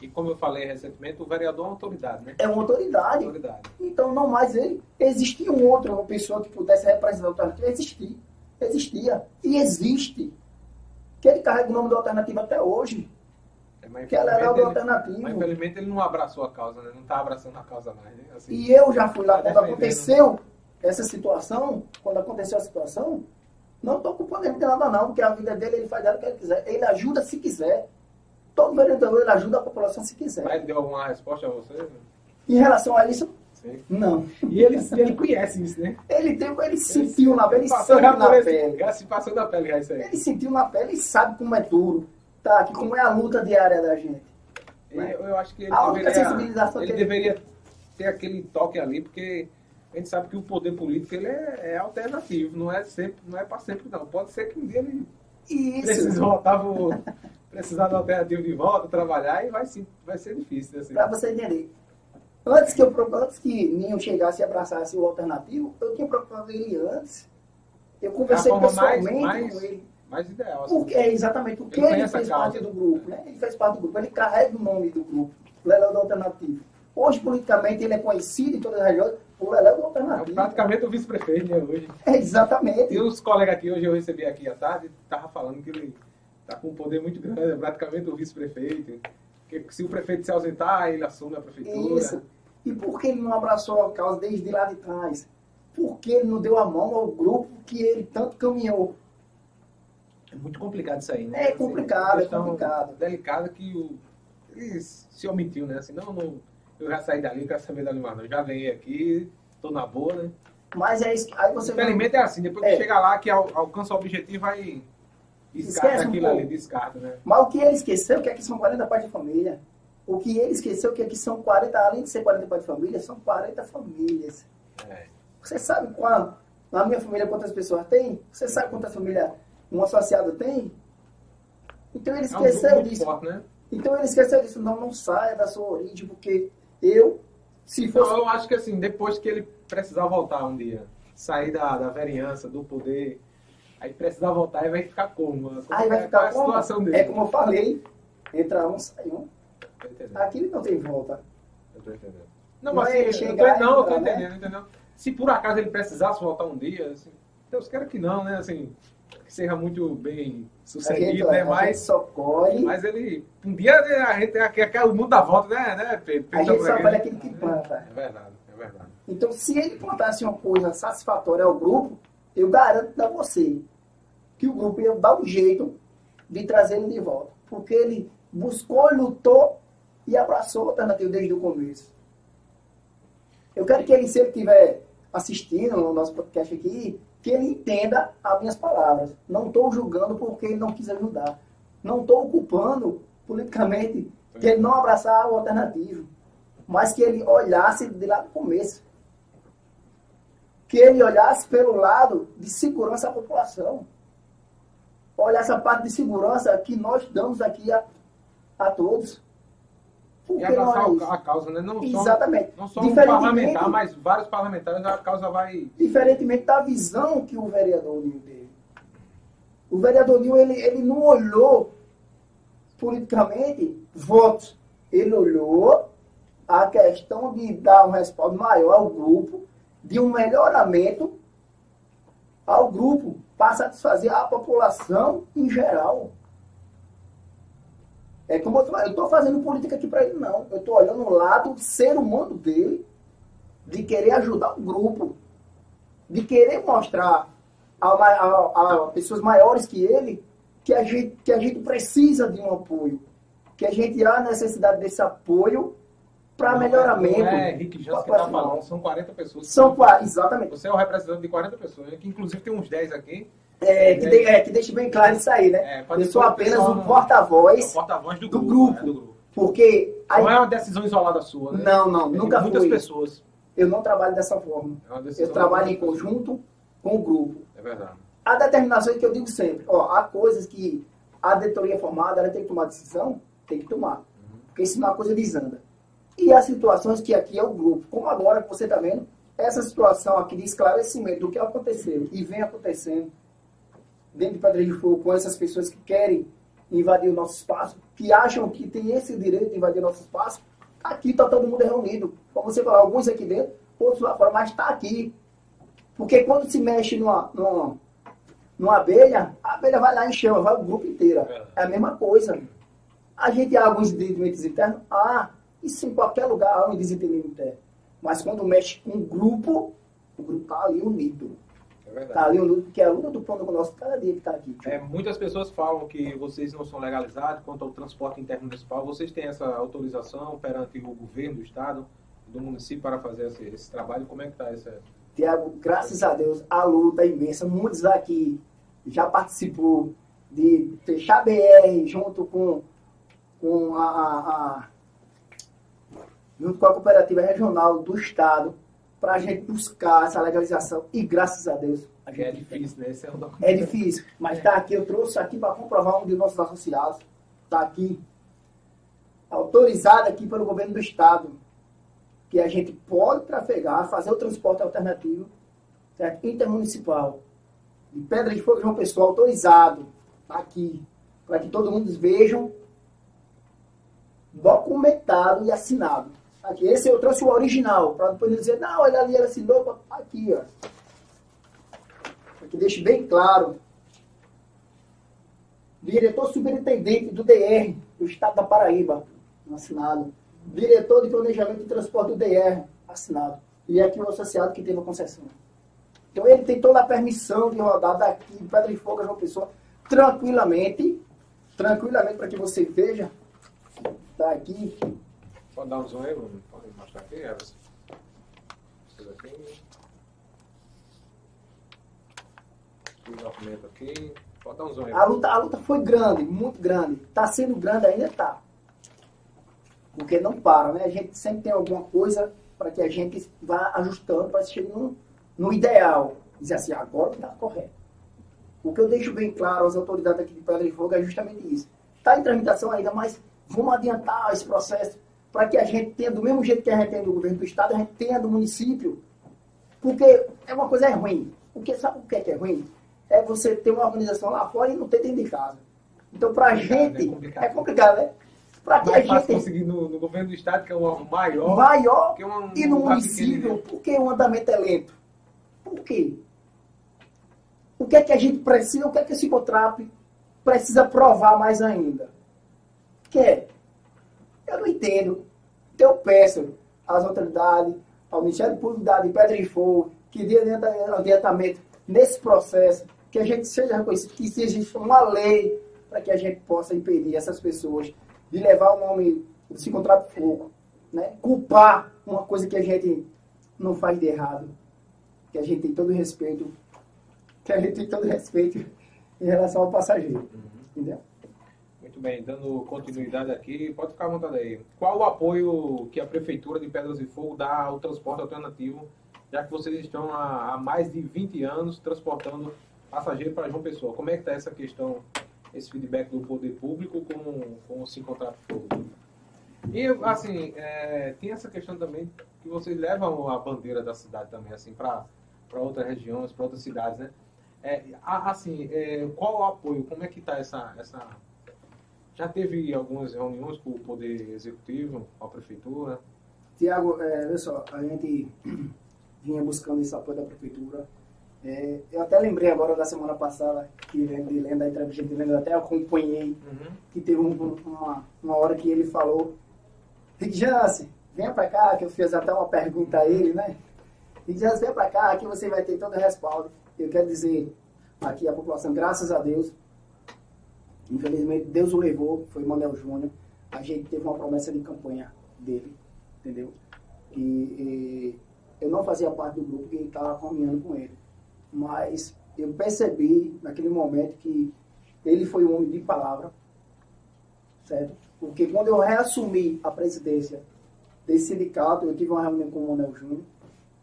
E como eu falei recentemente, o vereador é uma autoridade, né? É uma autoridade. autoridade. Então, não mais ele. Existia um outro, uma pessoa que pudesse representar a alternativa, existia. Existia. E existe. Que ele carrega o nome da alternativa até hoje. É, que ela era o alternativo. Mas infelizmente ele não abraçou a causa, né? Não está abraçando a causa mais. Né? Assim, e eu já fui lá quando aconteceu essa situação, quando aconteceu a situação, não estou culpando ele de nada não, porque a vida dele ele faz dela o que ele quiser. Ele ajuda se quiser. Todo vereador ele ajuda a população se quiser. Mas deu alguma resposta a você? Em relação a isso, Sim. não. E ele, ele conhece isso, né? Ele, tem, ele, ele sentiu na pele, ele sabe na pele. Já se passou na pele, já isso aí. Ele sentiu na pele e sabe como é duro. Tá, aqui como é a luta diária da gente. Eu, eu acho que ele, a deveria, ele deveria ter aquele toque ali, porque a gente sabe que o poder político ele é, é alternativo, não é sempre, não é para sempre não. Pode ser que um dia ele Isso. precise voltar, precisar da alternativa de volta, trabalhar e vai, sim, vai ser difícil. Assim. Para você entender. Antes que, eu, antes que Ninho chegasse e abraçasse o alternativo, eu tinha procurado ele antes. Eu conversei pessoalmente mais, mais, com ele. Mais ideal. Assim. Porque, é exatamente, porque ele, ele fez parte do grupo, né? Ele fez parte do grupo, ele carrega o nome do grupo, Leléu do Alternativo. Hoje, politicamente, ele é conhecido em todas as regiões o Leléu do Alternativo. É praticamente o vice-prefeito, né, hoje. É, exatamente. E os colegas aqui, hoje eu recebi aqui à tarde, estavam falando que ele está com um poder muito grande, é praticamente o vice-prefeito. Que se o prefeito se ausentar, ele assume a prefeitura. Isso. E por que ele não abraçou a causa desde lá de trás? Por que ele não deu a mão ao grupo que ele tanto caminhou? É muito complicado isso aí, né? É complicado, assim, é complicado. Delicado que o, ele se omitiu, né? Assim, não, não, eu já saí dali, não quero saber dali mais não. Já venho aqui, estou na boa, né? Mas é isso. Aí você Infelizmente vai... é assim, depois que é. chega lá, que alcança o objetivo, aí descarta aquilo um ali, descarta, né? Mas o que ele esqueceu é que aqui são 40 pais de família. O que ele esqueceu é que aqui são 40, além de ser 40 pais de família, são 40 famílias. É. Você sabe qual, na minha família quantas pessoas tem? Você sabe quantas famílias um associado tem? Então ele esqueceu é um disso. Forte, né? Então ele esqueceu disso. Não, não saia da sua origem, porque eu, se fosse. Não, eu acho que assim, depois que ele precisar voltar um dia, sair da, da vereança, do poder, aí precisar voltar, aí vai ficar como? como aí vai é, ficar a situação dele. É como eu falei, entra um, sai um. Aqui não tem volta. Eu tô entendendo. Não, mas assim, eu tô, não, eu tô entendendo, né? entendeu? Se por acaso ele precisasse voltar um dia, assim, Deus quer que não, né? Assim, que seja muito bem sucedido, né? Mas, socorre. mas ele. Um dia a gente quer o mundo dá volta, né, né Pedro? A gente só vale aquilo que planta. É verdade, é verdade. Então, se ele plantasse uma coisa satisfatória ao grupo, eu garanto a você que o grupo ia dar um jeito de trazer ele de volta. Porque ele buscou, lutou e abraçou a alternativa desde o começo. Eu quero que ele, se ele estiver assistindo no nosso podcast aqui, que ele entenda as minhas palavras. Não estou julgando porque ele não quis ajudar. Não estou culpando politicamente que ele não abraçar o alternativo. Mas que ele olhasse de lá do começo. Que ele olhasse pelo lado de segurança à população. Olha essa parte de segurança que nós damos aqui a, a todos. E abraçar é a causa, né? Não Exatamente. Só, não só um parlamentar, mas vários parlamentares, a causa vai... Diferentemente da visão que o vereador Nil teve. O vereador Nil, ele, ele não olhou politicamente votos. Ele olhou a questão de dar um respaldo maior ao grupo, de um melhoramento ao grupo, para satisfazer a população em geral. É como eu estou fazendo política aqui para ele, não. Eu estou olhando o lado ser humano dele, de querer ajudar o grupo, de querer mostrar a, a, a, pessoas maiores que ele que a, gente, que a gente precisa de um apoio, que a gente há necessidade desse apoio para melhoramento. Não é Henrique Jansen que está falando, são 40 pessoas. São 40, exatamente. Você é o representante de 40 pessoas, que inclusive tem uns 10 aqui é, que, de, é, que deixe bem claro isso aí, né? É, eu sou apenas um porta-voz porta do, do, grupo. Do grupo. Porque. Não é uma decisão isolada sua, né? Não, não, é nunca muitas pessoas. Eu não trabalho dessa forma. É eu trabalho em conjunto com o grupo. É verdade. a determinação é que eu digo sempre, ó, há coisas que a diretoria formada ela tem que tomar decisão, tem que tomar. Uhum. Porque senão a coisa desanda. E as situações que aqui é o grupo, como agora que você está vendo, essa situação aqui de esclarecimento do que aconteceu e vem acontecendo dentro de Pedra de Fogo com essas pessoas que querem invadir o nosso espaço, que acham que tem esse direito de invadir o nosso espaço, aqui está todo mundo reunido. Como você falou, alguns aqui dentro, outros lá fora, mas está aqui. Porque quando se mexe numa, numa, numa abelha, a abelha vai lá em chama, vai o grupo inteiro. É a mesma coisa. A gente há alguns desentendimentos internos, ah, isso em qualquer lugar há um desentendimento interno. Mas quando mexe com um grupo, o grupo está ali unido. É tá ali unido, porque é a luta do pão do nosso cada dia que está aqui. É, muitas pessoas falam que vocês não são legalizados quanto ao transporte interno municipal. Vocês têm essa autorização perante o governo do estado, do município, para fazer esse, esse trabalho? Como é que está essa... Tiago, graças a Deus, a luta é imensa. Muitos aqui já participou de fechar BR junto com, com a, a, a junto com a cooperativa regional do estado para a gente buscar essa legalização e graças a Deus a gente é difícil, né? Esse é, um é difícil, mas está aqui, eu trouxe aqui para comprovar um de nossos associados, está aqui, autorizado aqui pelo governo do estado, que a gente pode trafegar, fazer o transporte alternativo, certo? intermunicipal, de Pedra de Fogo de uma pessoa autorizado, tá aqui, para que todo mundo vejam, documentado e assinado. Aqui, esse eu trouxe o original, para depois dizer, não, olha ali, ele assinou, aqui, ó. Aqui deixe bem claro. Diretor superintendente do DR, do Estado da Paraíba, assinado diretor de planejamento e transporte do DR, assinado. E aqui o associado que teve a concessão. Então ele tem toda a permissão de rodar daqui, Pedra de Fogo, João Pessoa, tranquilamente, tranquilamente, para que você veja. Está aqui. Pode dar um zoom aí, pode mostrar aqui, Everson. aqui. O documento aqui. Pode dar um zoom aí. A luta, a luta foi grande, muito grande. Está sendo grande, ainda está porque não para, né? A gente sempre tem alguma coisa para que a gente vá ajustando para chegar no, no ideal. Dizer assim, agora está correto. O que eu deixo bem claro às autoridades aqui de Pedra de Fogo é justamente isso. Está em tramitação ainda, mas vamos adiantar esse processo para que a gente tenha, do mesmo jeito que a gente tem do governo do Estado, a gente tenha do município. Porque é uma coisa é ruim. Porque sabe o que é, que é ruim? É você ter uma organização lá fora e não ter dentro de casa. Então, para a né? gente, é complicado. é complicado, né? Para que a gente conseguir no, no, governo do estado, que é o maior, maior que uma, e no município, por que o andamento é lento? Por quê? O que é que a gente precisa, o que é que esse contrato precisa provar mais ainda? Que eu não entendo. Então eu peço às autoridades, ao Ministério Público de Pedra de Fogo, que dê adiantamento nesse processo, que a gente seja reconhecido, que exista uma lei para que a gente possa impedir essas pessoas de levar o nome desse contrato fogo, né? culpar uma coisa que a gente não faz de errado, que a gente tem todo respeito, que a gente tem todo respeito em relação ao passageiro. Uhum. Entendeu? Bem, dando continuidade aqui, pode ficar à vontade aí. Qual o apoio que a Prefeitura de Pedras e Fogo dá ao transporte alternativo, já que vocês estão há, há mais de 20 anos transportando passageiro para João Pessoa? Como é que está essa questão esse feedback do poder público com, com o Sim Contrato Fogo. E, assim, é, tem essa questão também que vocês levam a bandeira da cidade também, assim, para outras regiões, para outras cidades, né? É, assim, é, qual o apoio? Como é que está essa, essa... Já teve algumas reuniões com o Poder Executivo, com a Prefeitura? Tiago, é, olha só, a gente vinha buscando esse apoio da Prefeitura, é, eu até lembrei agora da semana passada, que lembro, lendo da entrevista dele, eu até acompanhei, uhum. que teve um, uma, uma hora que ele falou, Rick Jance, venha para cá, que eu fiz até uma pergunta a ele, né? Rick Jance, venha para cá, que você vai ter todo o respaldo. Eu quero dizer aqui a população, graças a Deus, infelizmente Deus o levou, foi Manuel Júnior, a gente teve uma promessa de campanha dele, entendeu? E, e eu não fazia parte do grupo que estava caminhando com ele mas eu percebi naquele momento que ele foi um homem de palavra, certo? Porque quando eu reassumi a presidência desse sindicato, eu tive uma reunião com o Monel Júnior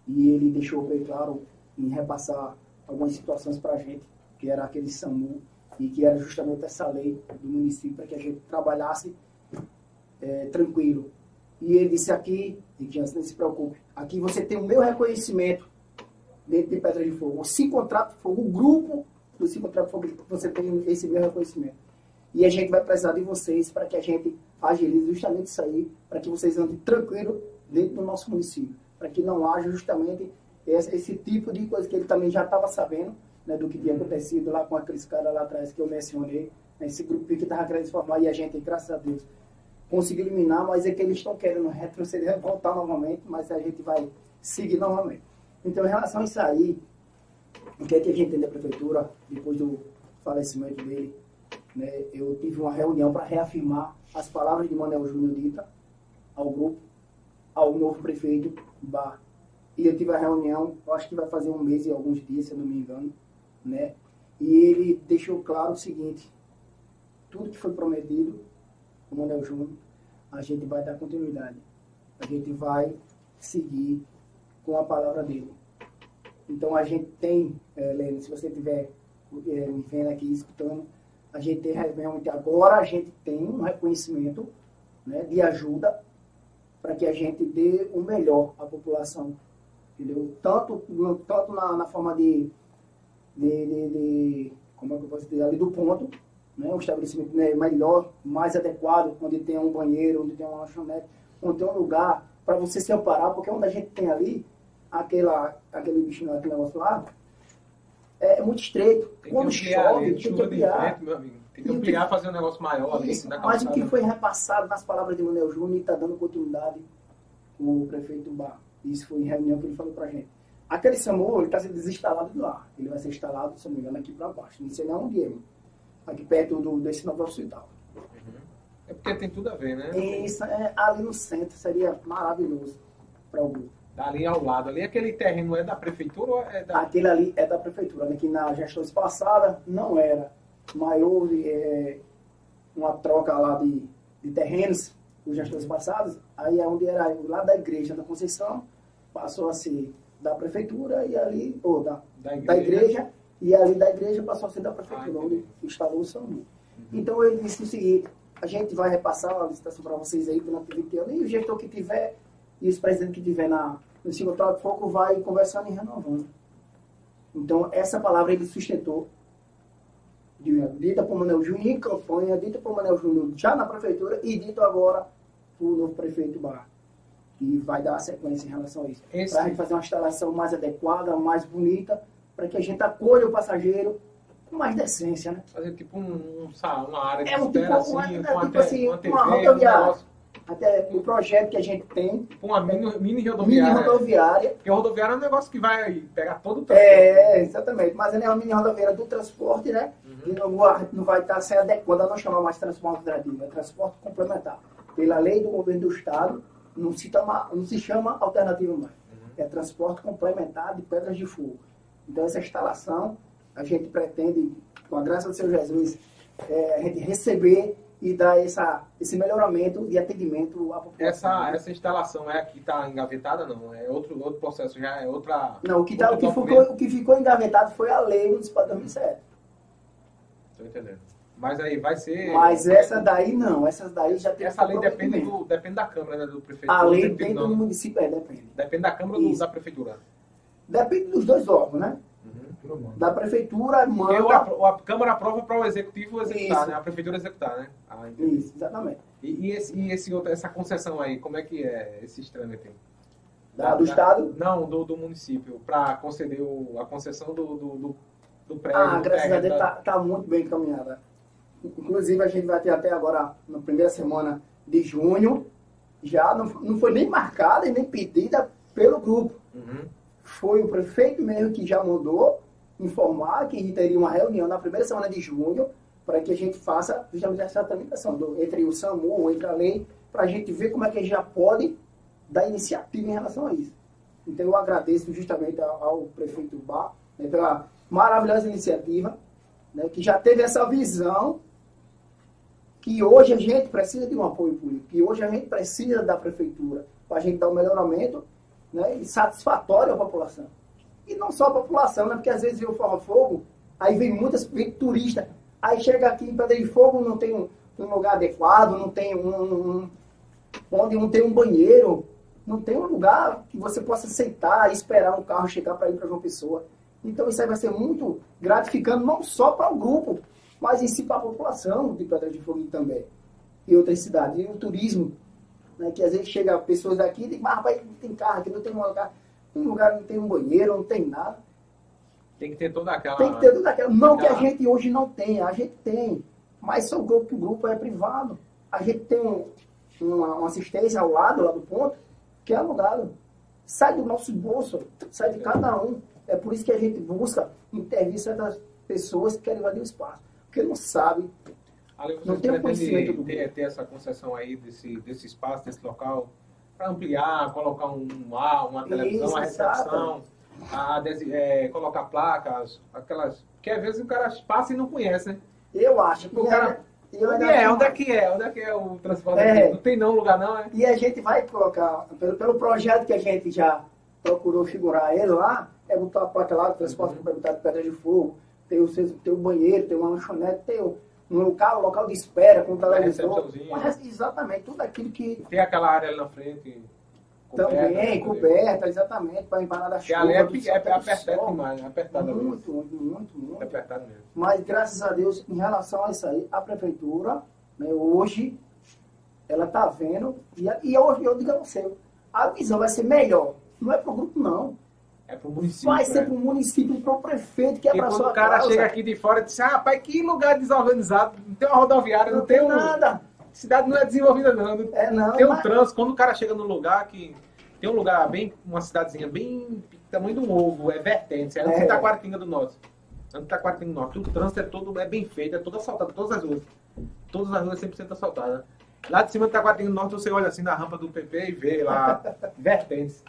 e ele deixou bem claro em repassar algumas situações para a gente, que era aquele SAMU, e que era justamente essa lei do município para que a gente trabalhasse é, tranquilo. E ele disse aqui, e Jansen, não se preocupe, aqui você tem o meu reconhecimento dentro de Pedra de Fogo. Cinco Contrato Fogo, o grupo do Cinco Contrato Fogo, você tem esse meu reconhecimento. E a gente vai precisar de vocês para que a gente agilize justamente isso aí, para que vocês andem tranquilo dentro do nosso município, para que não haja justamente esse, esse, tipo de coisa que ele também já estava sabendo, né, do que tinha acontecido lá com aqueles caras lá atrás que eu mencionei, né, esse grupo que estava querendo se formar e a gente, graças a Deus, conseguiu eliminar, mas é que eles estão querendo retroceder, voltar novamente, mas a gente vai seguir novamente. Então, em relação a isso aí, o que é que a gente tem da prefeitura, depois do falecimento dele, né, eu tive uma reunião para reafirmar as palavras de Manuel Júnior dita ao grupo, ao novo prefeito Bar. E eu tive a reunião, acho que vai fazer um mês e alguns dias, se eu não me engano, né? E ele deixou claro o seguinte, tudo que foi prometido, o Manuel Júnior, a gente vai dar continuidade. A gente vai seguir com a palavra dele. Então a gente tem, é, Lene, se você estiver é, me vendo aqui, escutando, a gente tem realmente agora a gente tem um reconhecimento né, de ajuda para que a gente dê o melhor à população. Entendeu? Tanto, tanto na, na forma de, de, de, de, como é que eu posso dizer, ali do ponto, né, um estabelecimento né, melhor, mais adequado, onde tem um banheiro, onde tem uma lanchonete, onde tem um lugar para você se amparar, porque onde a gente tem ali, aquela, aquele bichinho, aquele negócio lá, é, é muito estreito. Tem Quando ampliar, chove, tem que ampliar. Frente, meu amigo. Tem que ampliar, que, fazer um negócio maior isso, ali. Mas o que foi repassado nas palavras de Manuel Júnior e está dando continuidade com o prefeito Bar. Isso foi em reunião que ele falou para a gente. Aquele SAMU, ele está sendo desinstalado de lá. Ele vai ser instalado, se não me engano, aqui para baixo. Não sei nem onde é, aqui perto do, desse novo hospital. Uhum. É porque tem tudo a ver, né? Isso, é, ali no centro seria maravilhoso para o grupo. Ali ao lado, ali aquele terreno é da prefeitura ou é da... Aquele ali é da prefeitura, né? que na gestão passada não era. Mas houve é, uma troca lá de, de terrenos, os gestores passados, aí é onde era lá da igreja da Conceição, passou a ser da prefeitura e ali, ou da, da, igreja. da igreja, e ali da igreja passou a ser da prefeitura, ah, onde instalou o SAMU. Uhum. Então ele disse o seguinte, a gente vai repassar a licitação para vocês aí durante 20 anos, e o gestor que tiver, e os presidentes que tiver na, no Sindicato de Foco vai conversando e renovando. Então, essa palavra ele sustentou, dita por Manuel Júnior em campanha, dita por Manuel Júnior já na prefeitura e dito agora por novo prefeito Bar. E vai dar sequência em relação a isso. Para a gente fazer uma instalação mais adequada, mais bonita, para que a gente acolha o passageiro com mais decência, né? Fazer tipo um, um uma área de é, um, espera, tipo, assim, uma, tipo assim, uma, TV, uma rodoviária. Um até o projeto que a gente tem. Uma mini, mini rodoviária. Mini rodoviária. Porque rodoviária é um negócio que vai pegar todo o transporte. É, exatamente. Mas ela é uma mini rodoviária do transporte, né? Uhum. E não, não vai estar sendo adequada, não chamar mais transporte alternativo, é transporte complementar. Pela lei do governo do Estado, não se, toma, não se chama alternativo mais. É transporte complementar de pedras de fogo. Então, essa instalação, a gente pretende, com a graça do Senhor Jesus, é, a gente receber e dar essa, esse melhoramento de atendimento à população. Essa, essa instalação é a que está engavetada, não? É outro, outro processo, já é outra. Não, o que, tá, o, que ficou, o que ficou engavetado foi a lei municipal de 2007. Estou entendendo. Mas aí vai ser. Mas essa daí não, essas daí já tem. Essa lei depende, do, depende da Câmara, né, do prefeito. A lei dentro do município, é, depende. Depende da Câmara ou da Prefeitura? Depende dos dois órgãos, né? da prefeitura manda. Porque a, a Câmara aprova para o executivo executar, né? A prefeitura executar, né? Ah, Isso, exatamente. E, e, esse, e esse outro, essa concessão aí, como é que é esse trâmite? Da, do da, Estado? Não, do, do município, para conceder o, a concessão do, do, do, do prédio. Ah, graças a Deus está tá muito bem encaminhada. Inclusive, a gente vai ter até agora, na primeira semana de junho, já não, não foi nem marcada e nem pedida pelo grupo. Uhum. Foi o prefeito mesmo que já mandou informar que teria uma reunião na primeira semana de junho para que a gente faça justamente essa tramitação do, entre o SAMU, entre a lei, para a gente ver como é que a gente já pode dar iniciativa em relação a isso. Então eu agradeço justamente ao, prefeito Bar né, pela maravilhosa iniciativa, né, que já teve essa visão que hoje a gente precisa de um apoio público, que hoje a gente precisa da prefeitura para a gente dar um melhoramento né, satisfatório à população. E não só a população, né? Porque às vezes vê o Forra Fogo Aí vem muitas vem turista. Aí chega aqui em Pedra de Fogo, não tem um, um lugar adequado, não tem um, um, onde não tem um banheiro, não tem um lugar que você possa sentar e esperar um carro chegar para ir para João Pessoa. Então isso aí vai ser muito gratificante, não só para o grupo, mas em si para a população de Pedra de Fogo também. E outras cidades. E o turismo, né, que às vezes chega pessoas daqui e dizem, mas rapaz, não tem carro aqui, não tem um lugar, um lugar não tem um banheiro, não tem nada. Tem que ter toda aquela. Tem que ter toda aquela. Não que a gente hoje não tem, a gente tem. Mas só o grupo, o grupo é privado. A gente tem um, uma, uma, assistência ao lado, lá do ponto, que é alugado. Sai do nosso bolso, sai de cada um. É por isso que a gente busca intervir certas pessoas que querem invadir o espaço. Porque não sabe, Ali, não tem o conhecimento do ter, ter essa concessão aí desse, desse espaço, desse local, para ampliar, colocar um ar, uma televisão, isso, uma recepção, a, é, colocar placas, aquelas. Porque às vezes o cara passa e não conhece, né? Eu acho. O cara, eu onde é? Onde é que é? Onde é que é o transporte? É. Não tem não lugar não, é? E a gente vai colocar, pelo, pelo projeto que a gente já procurou figurar ele lá, é botar a placa lá, transporte uhum. complementar de pedra de fogo, tem o, tem o banheiro, tem uma lanchonete, tem o, um local, local de espera, com televisor. Exatamente, tudo aquilo que... Tem aquela área ali na frente... Coberta, Também, coberta, exatamente, para empanar da chuva. ali é, é, é apertado demais, é apertado Muito, muito, muito, muito. É apertado mesmo. Mas, graças a Deus, em relação a isso aí, a prefeitura, né, hoje, ela está vendo, e, e hoje eu digo a você, a visão vai ser melhor. Não é para o grupo, não. É para o município. Vai ser né? para o município, para o prefeito, que é para sua o cara causa. chega aqui de fora e diz, ah, rapaz, que lugar desorganizado, não tem uma rodoviária, não, não tem, tem um... nada cidade não é desenvolvida, não. É, não tem um mas... trânsito. Quando o cara chega num lugar que. Tem um lugar bem. Uma cidadezinha bem. tamanho do ovo, é vertente. É antes é. da Itaquaritinga do Norte. Antes da Itaquaritinga do Norte. O trânsito é todo. É bem feito, é todo assaltado. Todas as ruas. Todas as ruas 100% assaltadas. Lá de cima da Itaquaritinga do Norte, você olha assim na rampa do PP e vê lá. vertentes.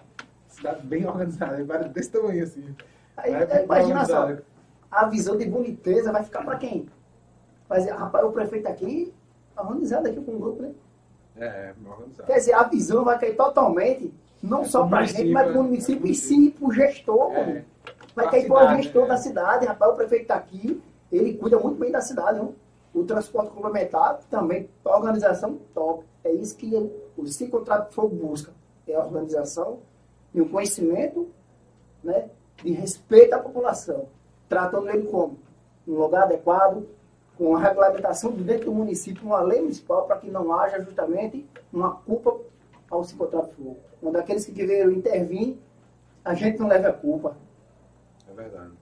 Cidade bem organizada. Desse tamanho assim. Aí, imagina só. A visão de boniteza vai ficar para quem? Mas, rapaz, o prefeito aqui organizado aqui com o grupo, né? É, organizado. Quer dizer, a visão vai cair totalmente, não é só para a gente, mas para o município e sim para o gestor. É, vai cair para o gestor é. da cidade, rapaz, o prefeito está aqui, ele cuida muito bem da cidade, não? O transporte complementar também, a organização top. É isso que o Ciclo Contrato Fogo busca. É a organização e o conhecimento né, de respeito à população. Tratando ele como um lugar adequado, com a regulamentação dentro do município, uma lei municipal para que não haja justamente uma culpa ao se encontrar fogo. Um daqueles que deveriam intervir, a gente não leva a culpa. É verdade.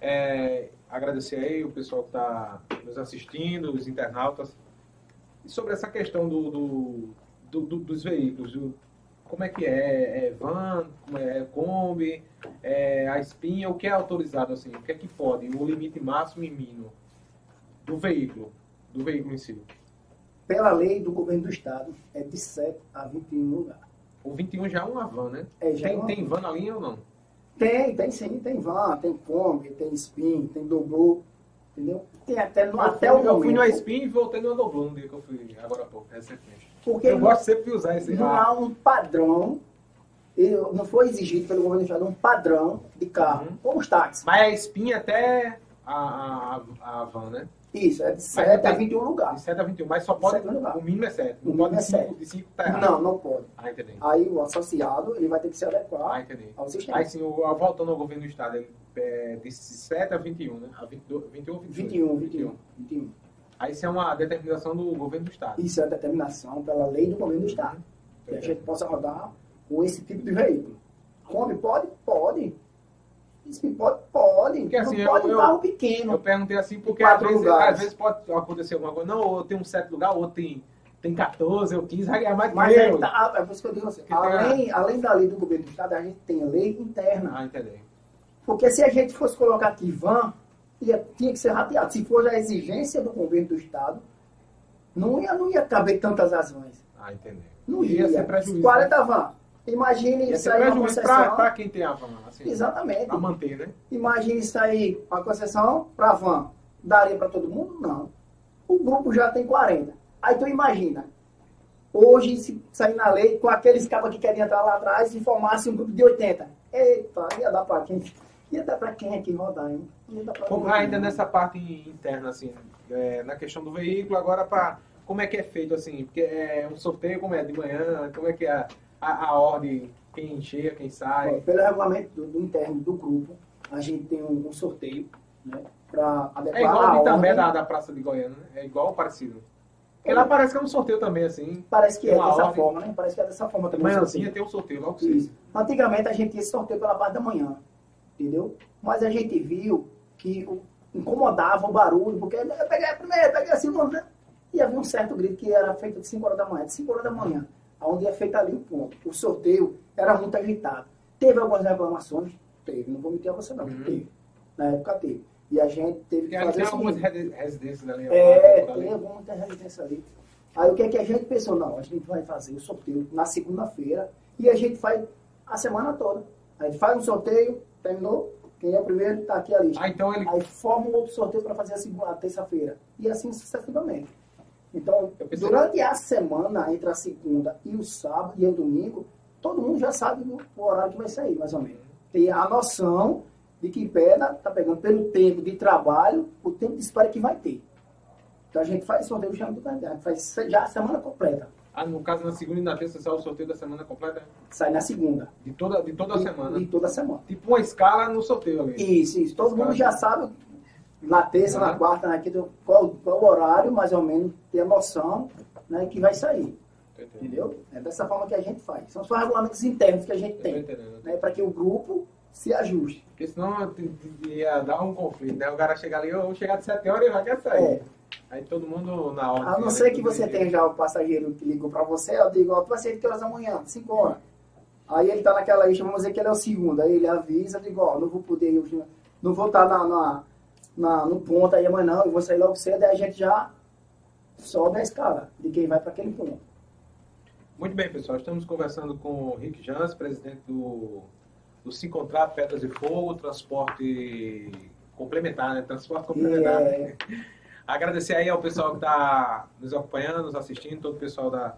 É, agradecer aí o pessoal que está nos assistindo, os internautas. E sobre essa questão do, do, do, do dos veículos, do, como é que é? É van, como é, é Kombi, é a espinha, o que é autorizado assim? O que é que pode? O limite máximo e mínimo? do veículo, do veículo em si? Pela lei do governo do estado, é de 7 a 21 lugares. O 21 já é uma van, né? É, já tem, é uma tem van na linha ou não? Tem, tem sim, tem van, tem Kombi, tem Spin, tem Dobrô, entendeu? Tem até, no, até fui, o Eu fui no Spin e voltei no Dobrô no dia que eu fui, agora há pouco, recentemente. Porque eu gosto sempre de usar esse Não há um padrão, não foi exigido pelo governo do estado um padrão de carro, uhum. como os táxis. Mas a Spin até a, a, a van, né? Isso, é de 7 a 21 lugares. De 7 a 21, mas só pode. O mínimo é 7. Não o pode é 5, de 5 tá errado. Não, não pode. Ah, entendi. Aí o associado ele vai ter que se adequar ah, entendi. ao sistema. Aí sim, voltando ao governo do Estado, ele é de 7 a 21, né? A 22, 21 ou 21? 21, 21. 21. Aí isso é uma determinação do governo do Estado. Isso é determinação pela lei do governo do Estado. Uhum. Que a gente possa rodar com esse tipo de veículo. Come? Pode? Pode. Isso pode, pode. Porque, assim, não pode eu, um carro pequeno. Eu perguntei assim porque às vezes, às vezes, pode acontecer alguma coisa. Não, ou tem um certo lugar, ou tem, tem 14 ou 15, vai ganhar mais Mas é, tá, é por isso que eu digo assim, além, além da lei do governo do Estado, a gente tem a lei interna. Ah, entendi. Porque se a gente fosse colocar aqui van, ia, tinha que ser rateado. Se for a exigência do governo do Estado, não ia, não ia caber tantas razões. Ah, entendi. Não ia. ia ser prejuízo. 40 né? van. Imagine isso aí uma concessão. Para quem tem a van. Assim, Exatamente. Para manter, né? Imagine isso aí, uma concessão para van. Daria para todo mundo? Não. O grupo já tem 40. Aí tu imagina. Hoje, se sair na lei, com aqueles cabos que querem entrar lá atrás, e formasse um grupo de 80. Eita, ia dar para quem? Ia dar para quem aqui rodar, hein? Ia dar pra Como, ninguém, ainda nessa parte interna, assim, é, na questão do veículo, agora para como é que é feito, assim, porque é um sorteio, como é, de manhã, como é que é a, a, a ordem, quem chega, quem sai. Pelo regulamento do, do interno do grupo, a gente tem um, um sorteio, né? Para adequar É igual a da, da Praça de Goiânia, né? É igual parecido. Porque lá parece que é um sorteio também, assim. Parece que é dessa ordem. forma, né? Parece que é dessa forma também. Manhãzinha sorteio. tem um sorteio logo. Antigamente a gente tinha esse sorteio pela parte da manhã, entendeu? Mas a gente viu que incomodava o barulho, porque eu peguei a primeira, peguei a segunda, né? e havia um certo grito que era feito de 5 horas da manhã, de 5 horas da manhã, onde é feito ali o ponto. O sorteio era muito agitado. Teve algumas reclamações? Teve, não vou mentir a você não, Uhum. teve. Na época teve. E a gente teve que fazer tem algumas residências ali. é, tem muita resistência ali. Aí o que é que a gente pensou? Não, a gente vai fazer o sorteio na segunda-feira e a gente faz a semana toda. A gente faz um sorteio, terminou, quem é o primeiro está aqui a lista. Ah, então ele. Aí forma um outro sorteio para fazer a, segunda, a terça-feira. E assim sucessivamente. Então, pensei- durante a semana, entre a segunda e o sábado e o domingo, todo mundo já sabe o horário que vai sair, mais ou menos. Tem a noção de que pedra está pegando pelo tempo de trabalho, o tempo de espera que vai ter. Então a gente faz sorteio já do calendário, faz já a semana completa. Ah, no caso, na segunda e na terça sai o sorteio da semana completa? Sai na segunda. De toda, de toda a de, semana. De toda semana. Tipo uma escala no sorteio ali. Isso, isso. Todo Escala. mundo já sabe na terça, na Uhum. quarta, na quinta, qual, qual o horário, mais ou menos, ter a noção né, que vai sair. Entendeu? É dessa forma que a gente faz. São só regulamentos internos que a gente tem. Né, para que o grupo se ajuste. Porque senão ia dar um conflito, né? O cara chega ali, eu vou chegar de 7 horas e vai quer sair. É. Aí todo mundo na hora. A não ser que você tenha já o passageiro que ligou para você, eu digo, ó, tu vai sair que horas da manhã? 5 horas. Aí ele tá naquela lista, vamos dizer que ele é o segundo. Aí ele avisa, eu digo, ó, não vou poder, hoje, não vou estar na, na, na- no ponto aí amanhã não, eu vou sair logo cedo, aí a gente já sobe a escala de quem vai para aquele ponto. Muito bem, pessoal. Estamos conversando com o Rick Jans, presidente do, do Se Encontrar Pedras e Fogo, transporte complementar, né? Transporte complementar. É, né? Agradecer aí ao pessoal que está nos acompanhando, nos assistindo, todo o pessoal da,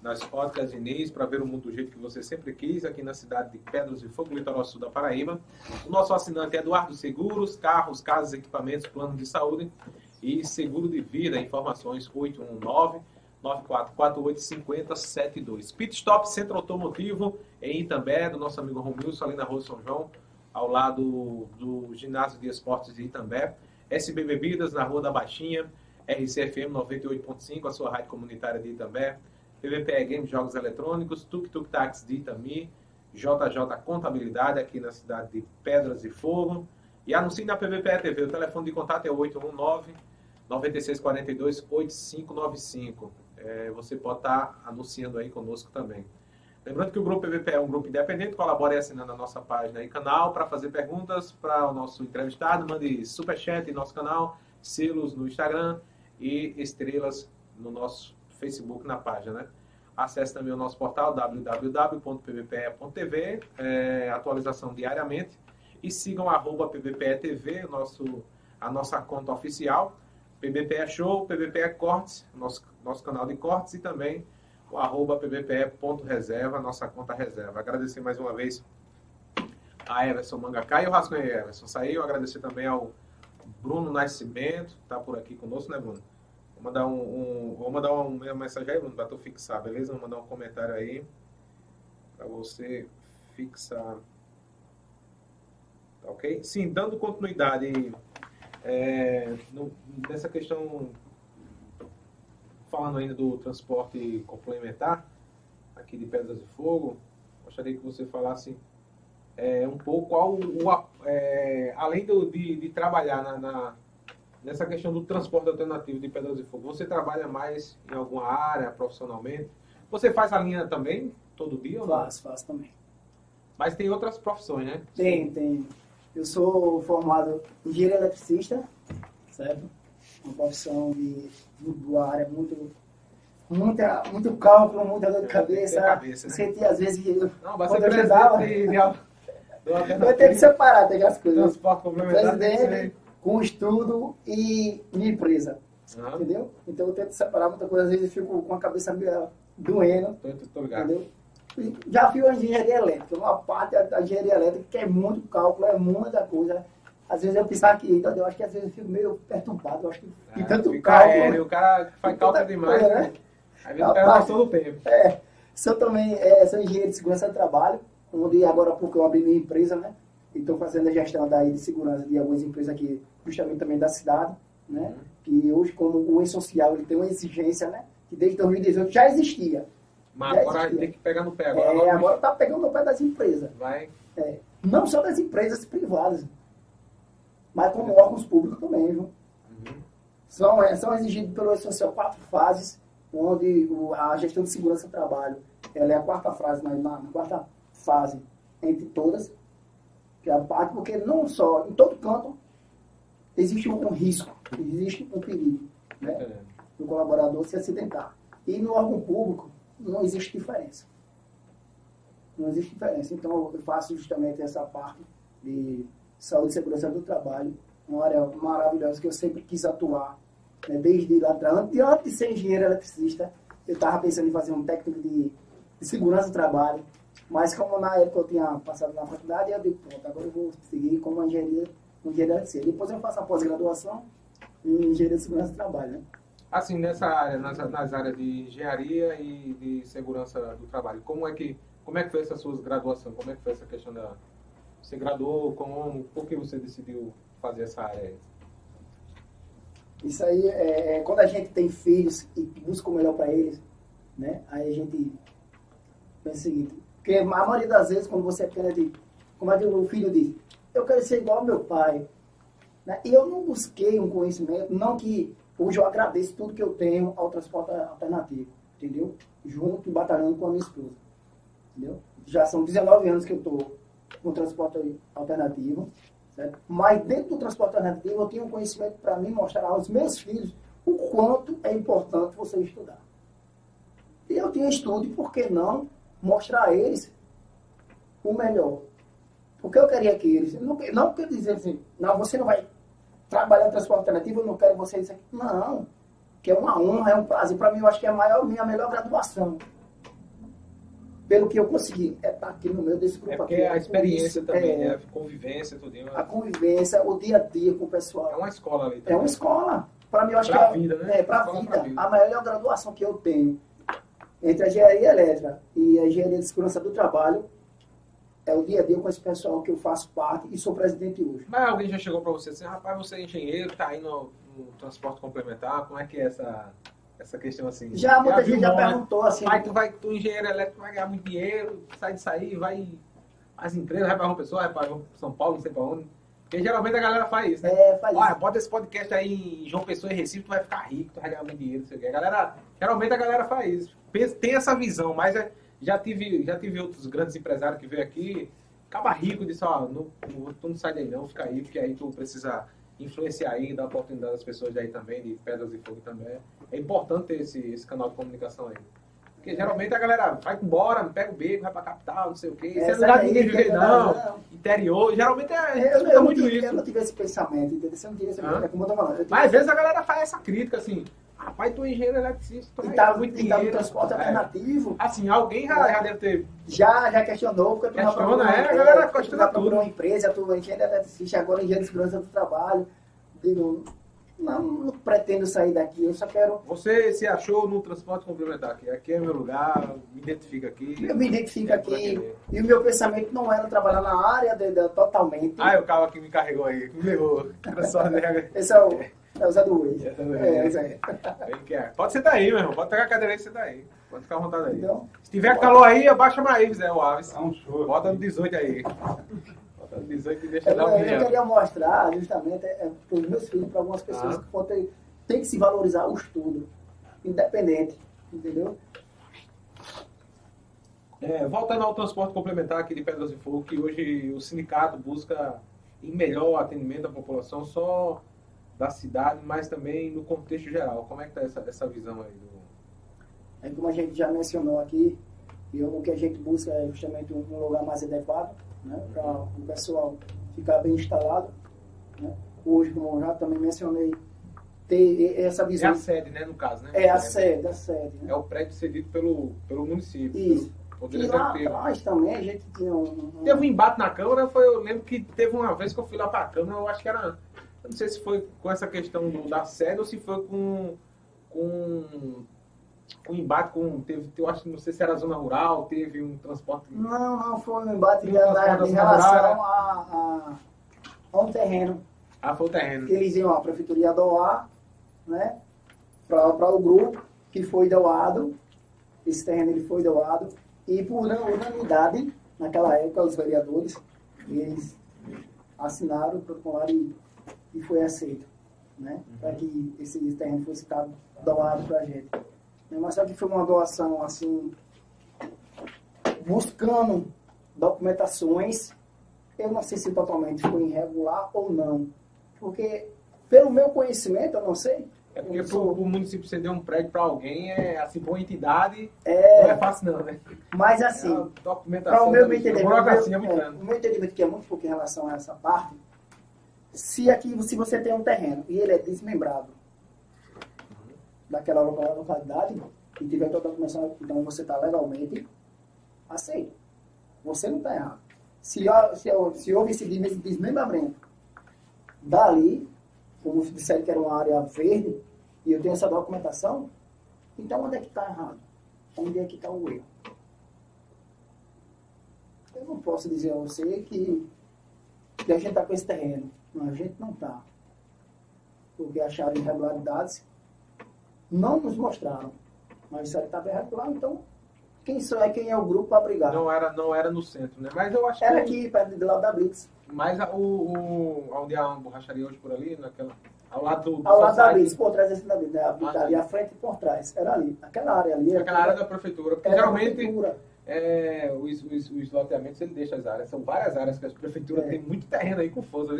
das óticas Diniz, para ver o mundo do jeito que você sempre quis, aqui na cidade de Pedras e Fogo, litoral sul da Paraíba. O nosso assinante é Eduardo Seguros, carros, casas, equipamentos, plano de saúde e seguro de vida. Informações 819 94485072. Pit Stop Centro Automotivo em Itambé, do nosso amigo Romilson, ali na Rua São João, ao lado do Ginásio de Esportes de Itambé. SB Bebidas, na Rua da Baixinha. RCFM 98.5, a sua rádio comunitária de Itambé. PVPE Games Jogos Eletrônicos. Tuk Tuk Taxi de Itami. JJ Contabilidade, aqui na cidade de Pedras e Fogo. E anuncie na PVPE TV. O telefone de contato é 819 9642 8595. É, você pode estar anunciando aí conosco também. Lembrando que o Grupo PVP é um grupo independente, colabore assinando a nossa página e canal para fazer perguntas para o nosso entrevistado. Mande superchat em nosso canal, selos no Instagram e estrelas no nosso Facebook na página. Né? Acesse também o nosso portal www.pvpe.tv, é, atualização diariamente. E sigam arroba PVPE-TV, nosso, a nossa conta oficial. PBPE Show, PBPE Cortes, nosso, nosso canal de cortes e também o arroba pbpe.reserva, nossa conta reserva. Agradecer mais uma vez a Everson Mangacá e o Rascunha Everson. Saiu, agradecer também ao Bruno Nascimento, tá por aqui conosco, né, Bruno? Vou mandar um, um- vou mandar uma mensagem aí, Bruno, para tu fixar, beleza? Vou mandar um comentário aí para você fixar. Tá ok? Sim, dando continuidade é, no- nessa questão, falando ainda do transporte complementar aqui de Pedras de Fogo, gostaria que você falasse é, um pouco qual o, é, além do- de, de trabalhar na, na- nessa questão do transporte alternativo de Pedras de Fogo, você trabalha mais em alguma área profissionalmente? Você faz a linha também todo dia? Faço, faço também. Mas tem outras profissões, né? Tem, tem. Eu sou formado em engenheiro eletricista, certo? Uma profissão de, de uma área muito, muita, muito cálculo, muita dor de É, cabeça. tem cabeça, né? Senti às vezes eu, Não, vai Quando eu do eu tenho que separar tem as coisas. transporte complementar. Presidente com estudo e minha empresa, Aham, entendeu? Então eu tento separar muita coisa, às vezes eu fico com a cabeça doendo, tô, tô, entendeu? Já viu a engenharia elétrica, uma parte da engenharia elétrica que é muito cálculo, é muita coisa. Às vezes eu pensava que, então, eu acho que às vezes eu fico meio perturbado, eu acho que é, tanto cálculo. Aéreo, o cara faz cálculo demais, coisa, né? Às vezes o cara passou do tempo. É, sou também, é, sou engenheiro de segurança do trabalho, onde agora porque eu abri minha empresa, né? E estou fazendo a gestão daí de segurança de algumas empresas aqui, justamente também da cidade, né? Uhum. Que hoje, como o E-Social, ele tem uma exigência, né? Que desde 2018 já existia. Mas já agora existia. tem que pegar no pé. Agora, é, agora está pegando no pé das empresas. Vai. É, não só das empresas privadas, mas como órgãos públicos também, viu? Uhum. São, é, são exigidos pelo E-Social quatro fases, onde o, a gestão de segurança do trabalho, ela é a quarta fase, na, na, na quarta fase entre todas, que é a parte, porque não só, em todo canto, existe um risco, existe um perigo, né? É. Do colaborador se acidentar. E no órgão público não existe diferença. Não existe diferença. Então eu faço justamente essa parte de saúde e segurança do trabalho, uma área maravilhosa que eu sempre quis atuar, né? desde lá atrás. Antes, antes de ser engenheiro eletricista, eu estava pensando em fazer um técnico de, de segurança do trabalho, mas como na época eu tinha passado na faculdade, eu digo, pronto, agora eu vou seguir como engenharia, engenharia de Depois eu faço a pós-graduação em engenharia de segurança do trabalho, né? Assim, nessa área, nas, nas áreas de engenharia e de segurança do trabalho, como é que, como é que foi essa sua graduação? Como é que foi essa questão da... Você graduou, como, por que você decidiu fazer essa área? Isso aí, é, é quando a gente tem filhos e busca o melhor para eles, né? Aí a gente pensa o seguinte, porque a maioria das vezes, quando você é pequeno, como é que o filho diz, eu quero ser igual ao meu pai. Né? E eu não busquei um conhecimento, não que hoje eu agradeço tudo que eu tenho ao transporte alternativo, entendeu? Junto, batalhando com a minha esposa, entendeu? Já são 19 anos que eu estou com o transporte alternativo, certo? mas dentro do transporte alternativo eu tenho um conhecimento para mim mostrar aos meus filhos o quanto é importante você estudar. E eu tinha estudo, e por que não mostrar a eles o melhor. Porque eu queria que eles, não, não quer dizer assim, não, você não vai trabalhar no transporte alternativo, eu não quero você isso aqui. Não, que é uma honra, é um prazer. Para mim, eu acho que é a maior, minha melhor graduação. Pelo que eu consegui, é estar tá aqui no meio desse grupo. É porque aqui, a experiência também, é, né? A convivência, tudo. A convivência, o dia a dia com o pessoal. É uma escola ali também. É uma escola. Para mim, eu acho pra que é, vida, né? é para a vida. vida. A melhor graduação que eu tenho entre a engenharia elétrica e a engenharia de segurança do trabalho é o dia a dia com esse pessoal que eu faço parte e sou presidente hoje. Mas alguém já chegou para você assim, rapaz, você é engenheiro, está aí no, no, transporte complementar, como é que é essa, essa questão assim? Já, muita gente já né? perguntou assim. Pai, tu, vai, tu engenheiro elétrico vai ganhar muito dinheiro, sai de sair, vai as empresas, vai para uma pessoa, vai para São Paulo, não sei para onde. Porque geralmente a galera faz isso, né? É, faz Olha, bota esse podcast aí em João Pessoa e Recife, tu vai ficar rico, tu vai ganhar muito dinheiro, não sei o quê. A galera, geralmente a galera faz isso. Tem essa visão, mas é, já, tive, já tive outros grandes empresários que veio aqui, acaba rico, disse, ó, não, tu não sai daí não, fica aí, porque aí tu precisa influenciar aí, dar oportunidade às pessoas daí também, de Pedras e Fogo também. É importante ter esse, esse canal de comunicação aí. Porque geralmente a galera vai embora, pega o beco, vai pra capital, não sei o quê. Isso é lugar de ninguém viver, não. não. Interior, geralmente é. Eu, eu, muito isso. Eu não tive esse pensamento, entendeu? Você não tive esse pensamento, é como eu tô falando. Mas às vezes a galera faz essa crítica, assim. Rapaz, tu é engenheiro eletricista, e tá, muito e tá no transporte é. alternativo. Assim, alguém já, já deve ter. Já, já questionou, porque tu Questiona, é, a galera questiona tudo. Tu uma empresa, tu é engenheiro eletricista, agora engenheiro de segurança do trabalho. Digo, não, não, pretendo sair daqui, eu só quero. Você se achou no transporte complementar aqui? Aqui é meu lugar, me identifica aqui. Eu me identifico aqui. E o meu pensamento não era trabalhar na área de, de, totalmente. Ah, é o carro que me carregou aí, me levou. Esse é o, é o Zé do Ui. É, esse aí. Pode sentar aí, meu irmão. Pode pegar a cadeira e sentar aí. Pode ficar à vontade aí. Então, Se tiver calor aí, abaixa mais, Zé, o Aves. É um show. Bota no 18 aí. 18 e deixa eu, dar eu queria mostrar justamente é, para os meus filhos, para algumas pessoas ah. que podem, tem que se valorizar o estudo, independente, entendeu? É, voltando ao transporte complementar aqui de Pedras de Fogo, que hoje o sindicato busca em melhor atendimento à população só da cidade, mas também no contexto geral. Como é que está essa, essa visão aí? Do... É como a gente já mencionou aqui, o que a gente busca é justamente um lugar mais adequado né, para o pessoal ficar bem instalado. Né. Hoje, como eu já também mencionei, ter essa visão. É a sede, né, no caso, né? É a sede, a sede. Né? É o prédio cedido pelo, pelo município. Isso. Poderia e lá atrás também a gente tinha um, um... Teve um embate na Câmara, foi, eu lembro que teve uma vez que eu fui lá para a Câmara, eu acho que era. Não sei se foi com essa questão do, da sede ou se foi com. com um embate com. Teve, eu acho não sei se era zona rural, teve um transporte. Não, não, foi um embate um em relação a, a, a, um terreno. Ah, foi o terreno. Que eles iam, a prefeitura ia doar, né? Para o grupo, que foi doado. Esse terreno ele foi doado. E por unanimidade, naquela época, os vereadores, eles assinaram o protocolo e, e foi aceito. Né? Uhum. Para que esse terreno fosse doado para a gente. Mas só que foi uma doação assim, buscando documentações. Eu não sei se totalmente foi irregular ou não. Porque, pelo meu conhecimento, eu não sei. É porque sou... o município ceder um prédio para alguém, é assim, para uma entidade, é... não é fácil não, né? Mas assim, é para o meu entendimento, meu, é, o meu entendimento que é muito pouco em relação a essa parte, se aqui, se você tem um terreno e ele é desmembrado, daquela localidade e tiver toda a documentação, então você está legalmente aceito. Você não está errado. Se, se, se houve esse desmembramento dali, como disseram que era uma área verde, e eu tenho essa documentação, então onde é que está errado? Onde é que está o erro? Eu não posso dizer a você que, que a gente está com esse terreno. Não, a gente não está. Porque acharam irregularidades não nos mostraram. Mas isso aí estava irregular, então quem só é quem é o grupo para brigar. Não era, não era no centro, né? Mas eu acho Era que... aqui, perto do lado da Blitz. Mas o, o, onde há uma borracharia hoje por ali, naquela, ao lado do. Ao lado da Blitz, por trás desse da Blitz, né? Ah, ali à frente e por trás. Era ali. Aquela área ali. Aquela área da prefeitura. Porque geralmente. Prefeitura. É, os, os, os loteamentos ele deixa as áreas. São várias áreas que a prefeitura é. tem muito terreno aí confuso.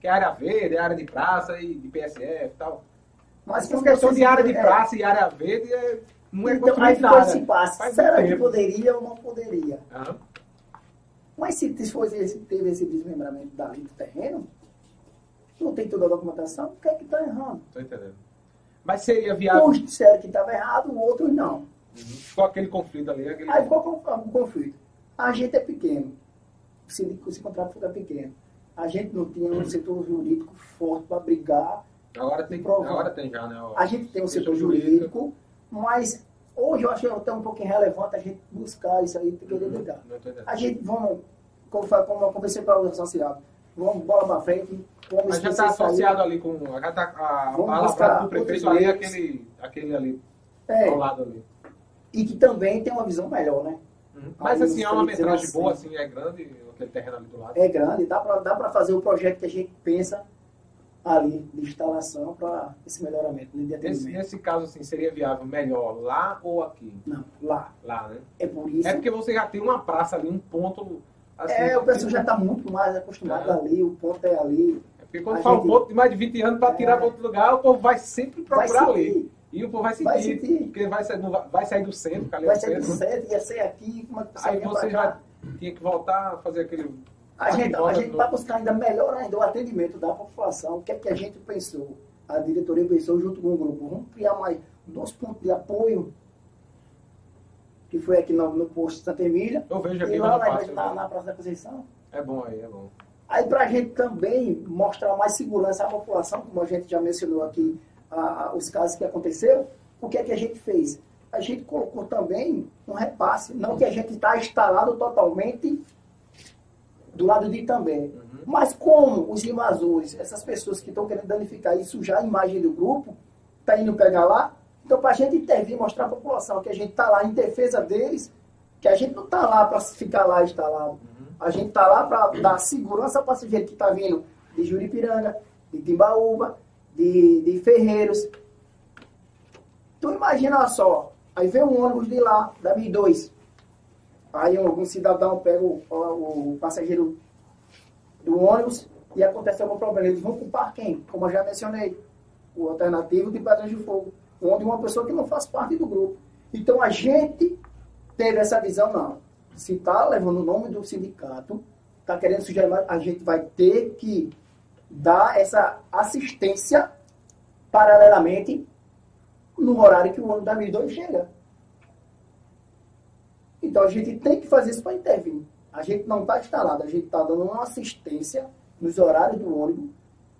Que é área verde, área de praça e de PSF e tal. Mas por questão de área de é. praça e área verde, é, não é então, aí ficou esse passe. Será que poderia ou não poderia? Ah. Mas se, fosse, se teve esse desmembramento dali do terreno, não tem toda a documentação, o que é que está errando? Estou entendendo. Mas seria viável. Uns disseram que estava errado, outros não. Uhum. Ficou aquele conflito ali. Aquele... Aí ficou um conflito. A gente é pequeno. Se, esse contrato fica pequeno. A gente não tinha um setor jurídico forte para brigar Agora tem, agora tem já, né? A gente tem um setor jurídico, mas hoje eu acho que é um pouco irrelevante a gente buscar isso aí, querer uhum, ligar. A gente, vamos, como, como eu conversei para o associado, vamos bola para frente. Vamos Mas já está associado ali com. Já tá, a palavra do prefeito ali aquele, aquele ali, é, ao lado ali. E que também tem uma visão melhor, né? Uhum. Mas assim, é uma metragem assim, boa, assim, é grande, aquele terreno ali do lado. É grande, dá para dá fazer o projeto que a gente pensa ali de instalação para esse melhoramento de nesse, nesse caso, assim, seria viável melhor lá ou aqui? Não, lá. Lá, né? É por isso... É porque você já tem uma praça ali, um ponto... Assim, é, o pessoal já está muito mais acostumado é. ali, o ponto é ali. É porque quando fala gente... um ponto de mais de 20 anos para é. tirar para outro lugar, o povo vai sempre procurar vai ali. E o povo vai sentir, vai sentir. porque vai sair, vai, vai sair do centro, Vai sair do centro, ia ser aqui, como é que Aí você já tinha que voltar a fazer aquele a gente, a gente vai buscar ainda melhor ainda o atendimento da população. O que é que a gente pensou? A diretoria pensou junto com o grupo. Vamos criar mais dois pontos de apoio, que foi aqui no, no posto Santa Emília. Eu vejo aqui e lá na, na, na Praça da Conceição. É bom aí, é bom. Aí para a gente também mostrar mais segurança à população, como a gente já mencionou aqui, a, os casos que aconteceram, o que é que a gente fez? A gente colocou também um repasse, não que a gente está instalado totalmente do lado de Itambé. Uhum. Mas como os invasores, essas pessoas que estão querendo danificar e sujar a imagem do grupo, tá indo pegar lá, então para a gente intervir, mostrar à população que a gente está lá em defesa deles, que a gente não está lá para ficar lá instalado. Uhum. A gente está lá para dar segurança para esse gente que está vindo de Juripiranga, de Timbaúba, de, de Ferreiros. Tu imagina só, aí vem um ônibus de lá, da Mi2, Aí algum cidadão pega o, o, o passageiro do ônibus e acontece algum problema. Eles vão culpar quem? Como eu já mencionei, o alternativo de Pedras de Fogo, onde uma pessoa que não faz parte do grupo. Então a gente teve essa visão, não. Se está levando o nome do sindicato, está querendo sugerir, a gente vai ter que dar essa assistência paralelamente no horário que o ônibus da 2 chega. Então a gente tem que fazer isso para intervir. A gente não está instalado, a gente está dando uma assistência nos horários do ônibus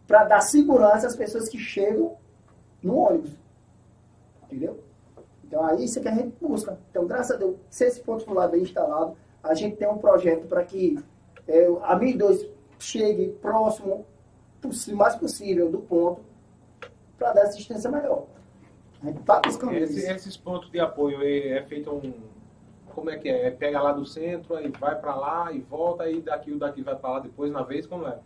para dar segurança às pessoas que chegam no ônibus. Entendeu? Então, aí isso é que a gente busca. Então, graças a Deus, se esse ponto for lá bem instalado, a gente tem um projeto para que é, a 1002 chegue próximo, mais possível, do ponto, para dar assistência melhor. A gente está buscando Esse. Esses pontos de apoio é, é feito um. Como é que é? é pega lá do centro, aí vai para lá e volta, aí daqui o daqui vai para lá depois na vez, como é?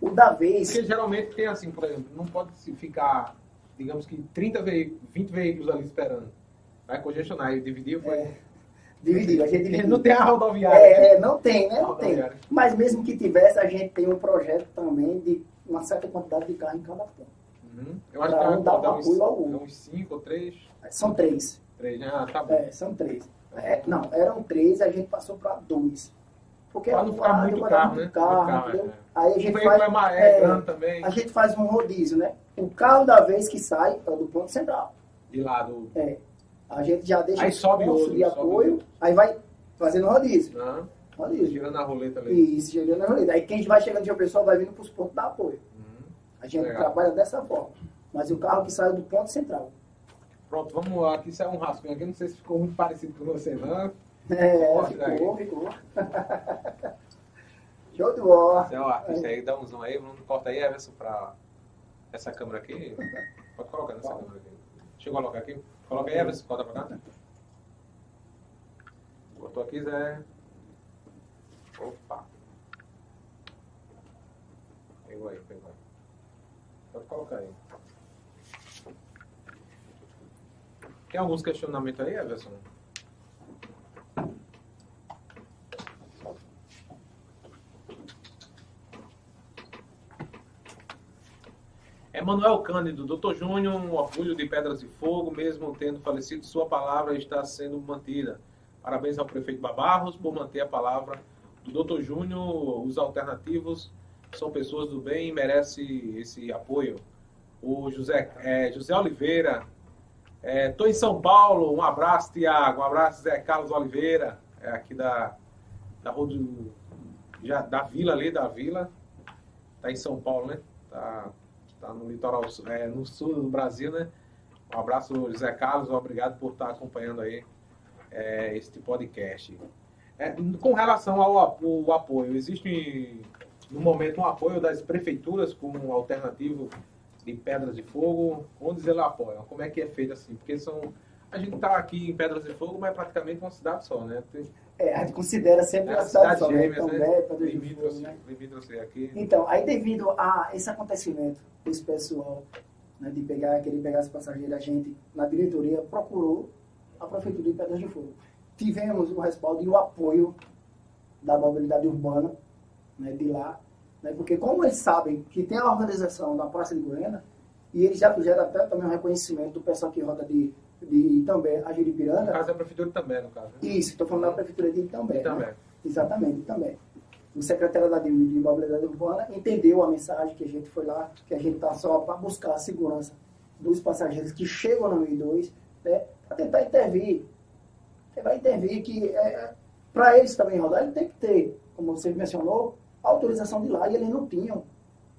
O da vez. Porque geralmente tem assim, por exemplo, não pode se ficar, digamos que 30 veículos, 20 veículos ali esperando. Vai congestionar. E dividir foi. É, a gente dividiu. Não tem a rodoviária. É, não tem, né? Não tem. Mas mesmo que tivesse, a gente tem um projeto também de uma certa quantidade de carro em cada ponto. Uhum. Eu acho Pra que um dar dá um uns, apoio ao outro. uns 5 ou 3. São três. 3. Ah, tá bom. É, são três. É, não, eram três, a gente passou para dois. Porque Pra não ficar ah, muito dar carro, muito né? carro, carro, é. Aí a O gente veículo faz, é, é é, também. a gente faz um rodízio, né? O carro da vez que sai é o do ponto central. De lado. É. A gente já deixa Aí sobe outro, de sobe apoio, outro. aí vai fazendo rodízio. Né? Rodízio. Girando a roleta ali. Isso, chegando na roleta. Aí quem vai chegando de uma pessoa vai vindo para os pontos da apoio. Uhum. A gente Legal. trabalha dessa forma. Mas o carro que sai do ponto central. Pronto, vamos lá. Aqui isso é um rascunho aqui. Não sei se ficou muito parecido com você, não. É, Mostra aí. ficou, ficou. Show de bola. Você é artista aí, dá um zoom aí. Vamos corta aí, Everson, pra essa câmera aqui. Pode colocar nessa câmera aqui. Deixa eu colocar aqui. Coloca aí, Everson, corta pra cá. Botou aqui, Zé. Opa. Pegou aí, pegou aí. Pode colocar aí. Tem alguns questionamentos aí, Everson? Emanuel Cândido, Doutor Júnior, um orgulho de Pedras de Fogo, mesmo tendo falecido, sua palavra está sendo mantida. Parabéns ao prefeito Babarros por manter a palavra Doutor Júnior. Os alternativos são pessoas do bem e merecem esse apoio. O José, é, José Oliveira, estou em São Paulo, um abraço, Tiago, um abraço, Zé Carlos Oliveira, é aqui da, da, do- já, da vila ali, da vila, tá em São Paulo, né? Tá, tá no litoral, é, no sul do Brasil, né? Um abraço, José Carlos, obrigado por estar acompanhando aí é, este podcast. É, com relação ao apoio, existe no momento um apoio das prefeituras como alternativo de Pedras de Fogo, onde eles apoiam? Como é que é feito assim? Porque são a gente está aqui em Pedras de Fogo, mas é praticamente uma cidade só, né? Tem, É, a gente considera sempre é uma a cidade cidade só, né? gêmeas, Também, né? Pedro de Fogo, né? aqui. Então, aí devido a esse acontecimento desse pessoal, né, de pegar, querer pegar esse passageiro, a gente, na diretoria, procurou a Prefeitura de Pedras de Fogo. Tivemos o respaldo e o apoio da mobilidade urbana né, de lá, né, porque como eles sabem que tem a organização da Praça de Goiânia, e eles já fizeram até também um reconhecimento do pessoal que roda de, de Itambé a No Juripiranga. caso é a prefeitura também, no caso. Né? Isso, estou falando da Prefeitura de Itambé. Itambé. Né? Exatamente, também. O secretário da de de Mobilidade Urbana entendeu a mensagem que a gente foi lá, que a gente está só para buscar a segurança dos passageiros que chegam na 1002, né, para tentar intervir. Vai intervir que, para eles também rodar, ele tem que ter, como você mencionou, autorização de lá, e eles não tinham.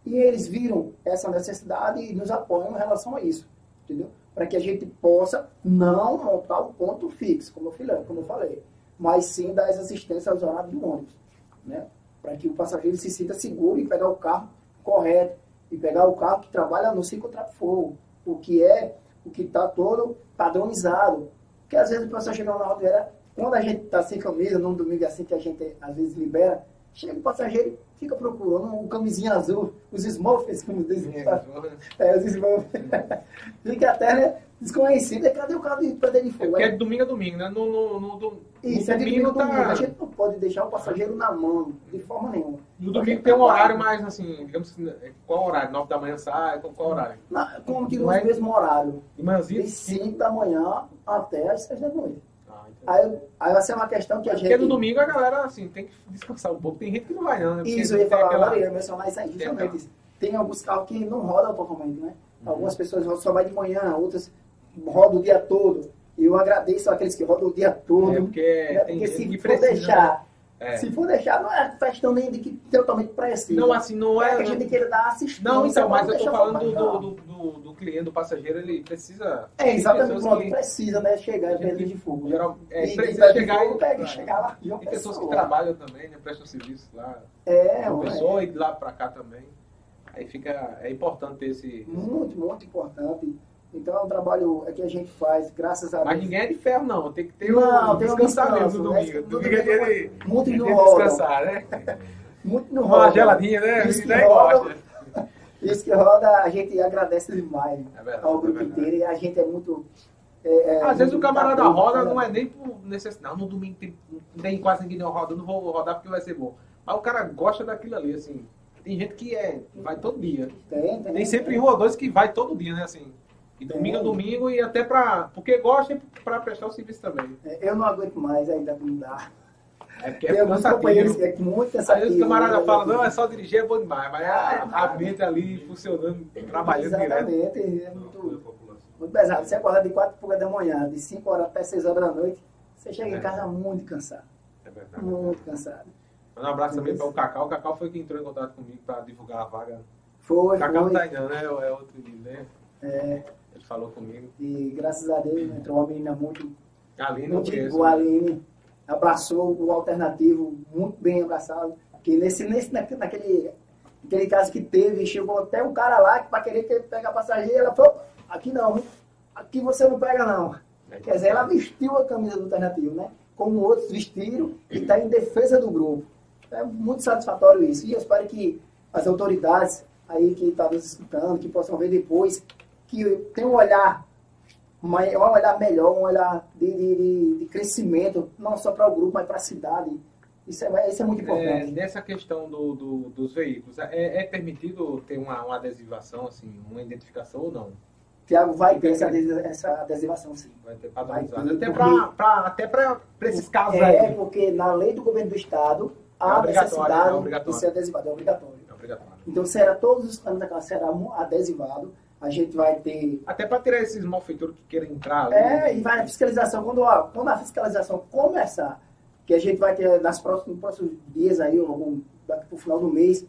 E eles viram essa necessidade e nos apoiam em relação a isso, entendeu? Para que a gente possa não montar um ponto fixo, como eu falei, como eu falei mas sim dar essa assistência aos horários do ônibus, né? Para que o passageiro se sinta seguro e pegar o carro correto e pegar o carro que trabalha no ciclo fogo, o que é o que está todo padronizado. Porque às vezes o passageiro na rodoviária, quando a gente está sem camisa, num domingo assim que a gente às vezes libera, chega o passageiro e fica procurando um camisinha azul, os smurfs, como dizem. É, os smurfs. fica até né, desconhecido, e cadê o carro de Pedra de É Fogo? é de domingo a domingo, né? No, no, no, do- isso, no é de domingo domingo a domingo. tá. A gente não pode deixar o passageiro na mão, de forma nenhuma. No domingo tem um horário mais assim, digamos assim, qual horário? 9 da manhã sai, qual, qual horário? Na, continua é- no mesmo horário, De manhãzinha? de 5 da manhã até as 6 da noite. Ah. Aí, aí vai ser uma questão que a gente... Porque no domingo a galera, assim, tem que descansar um pouco. Tem gente que não vai, não. Né? Isso, eu ia tem falar aquela- agora, eu ia mencionar isso aí, Tem justamente isso. Tem alguns carros que não rodam totalmente, né? Uhum. Algumas pessoas só vai de manhã, outras rodam o dia todo. Eu agradeço aqueles que rodam o dia todo. É porque, né? porque se que for deixar, né? É. se for deixar, não é questão nem de que totalmente precisa. Não, assim, não é. que a gente queira dar assistência. Não, então, mas eu deixar falando do, do, do, do cliente, do passageiro, ele precisa. É, exatamente, pronto, que- precisa, né? Chegar em de Fogo. Geral, é, E precisa chegar Fogo, e. pega, chegar lá. de uma Tem pessoas que pessoa. trabalham também, né? Prestam serviço lá. É, uma pessoa e de lá pra cá também. Aí fica. É importante ter esse. Muito, muito importante. Então é um trabalho é que a gente faz, graças a Mas Deus. ninguém é de ferro, não. Tem que ter Não, um tem descansar mesmo descanso, no né? domingo. No Domingo é dia de, domingo, muitos é não dia de rodam. descansar, né? Muito no Uma roda. geladinha, né? Isso que roda, isso que roda, a gente agradece demais É verdade, ao é grupo verdade. inteiro e a gente é muito. é, é, Às vezes o muito camarada roda né? não é nem por necessidade. Não, no domingo tem, não tem quase ninguém não roda, não vou rodar porque vai ser bom. Mas o cara gosta daquilo ali, assim. Tem gente que é, vai todo dia. Tem, tem, Tem sempre tem. um ou dois que vai todo dia, né? Assim. E domingo a Tem. domingo e até pra. Porque gosta pra prestar o serviço também. É, Eu não aguento mais ainda não dá. É porque é que cansativo. é muito cansativo. vezes o camarada né? fala, não, é só dirigir, é bom demais. Mas a, a Ah, mente ali funcionando, trabalhando direto. Exatamente, é muito, muito pesado. Você acorda de 4 horas da manhã, de 5 horas até 6 horas da noite, você chega É. em casa muito cansado. É verdade. Muito cansado. Manda um abraço também para o Cacau. O Cacau foi quem entrou em contato comigo para divulgar a vaga. Foi, O Cacau foi. não tá ainda, né? É outro menino, né? É, falou comigo. e graças a Deus entrou uma menina muito, A Aline muito a Aline. Abraçou o alternativo, muito bem abraçado. Que nesse, nesse, naquele, naquele, caso que teve, chegou até um cara lá que para querer que- pegar passageiro, ela falou, aqui não, aqui você não pega não. Quer dizer, ela vestiu a camisa do alternativo, né? Como outros vestiram e está em defesa do grupo. É muito satisfatório isso. E eu espero que as autoridades aí que estão nos escutando, que possam ver depois, que tem um olhar, mai- um olhar melhor, um olhar de, de- de- crescimento, não só para o grupo, mas para a cidade. Isso é, isso é muito É, importante. nessa questão do, do- dos veículos, é, é permitido ter uma, uma adesivação, assim, uma identificação ou não? Tiago vai ter essa, essa adesivação, sim. Vai ter Vai ter, Até para até pra, pra esses casos É, aí. porque na lei do governo do Estado, É há obrigatório, necessidade é de ser adesivado, é obrigatório. É obrigatório. Então, será todos os planos da classe serão adesivados. A gente vai ter. Até para tirar esses malfeitores que querem entrar ali. É, e vai a fiscalização. Quando a, quando a fiscalização começar, que a gente vai ter nas próximos, nos próximos dias aí, ou algum, daqui pro final do mês,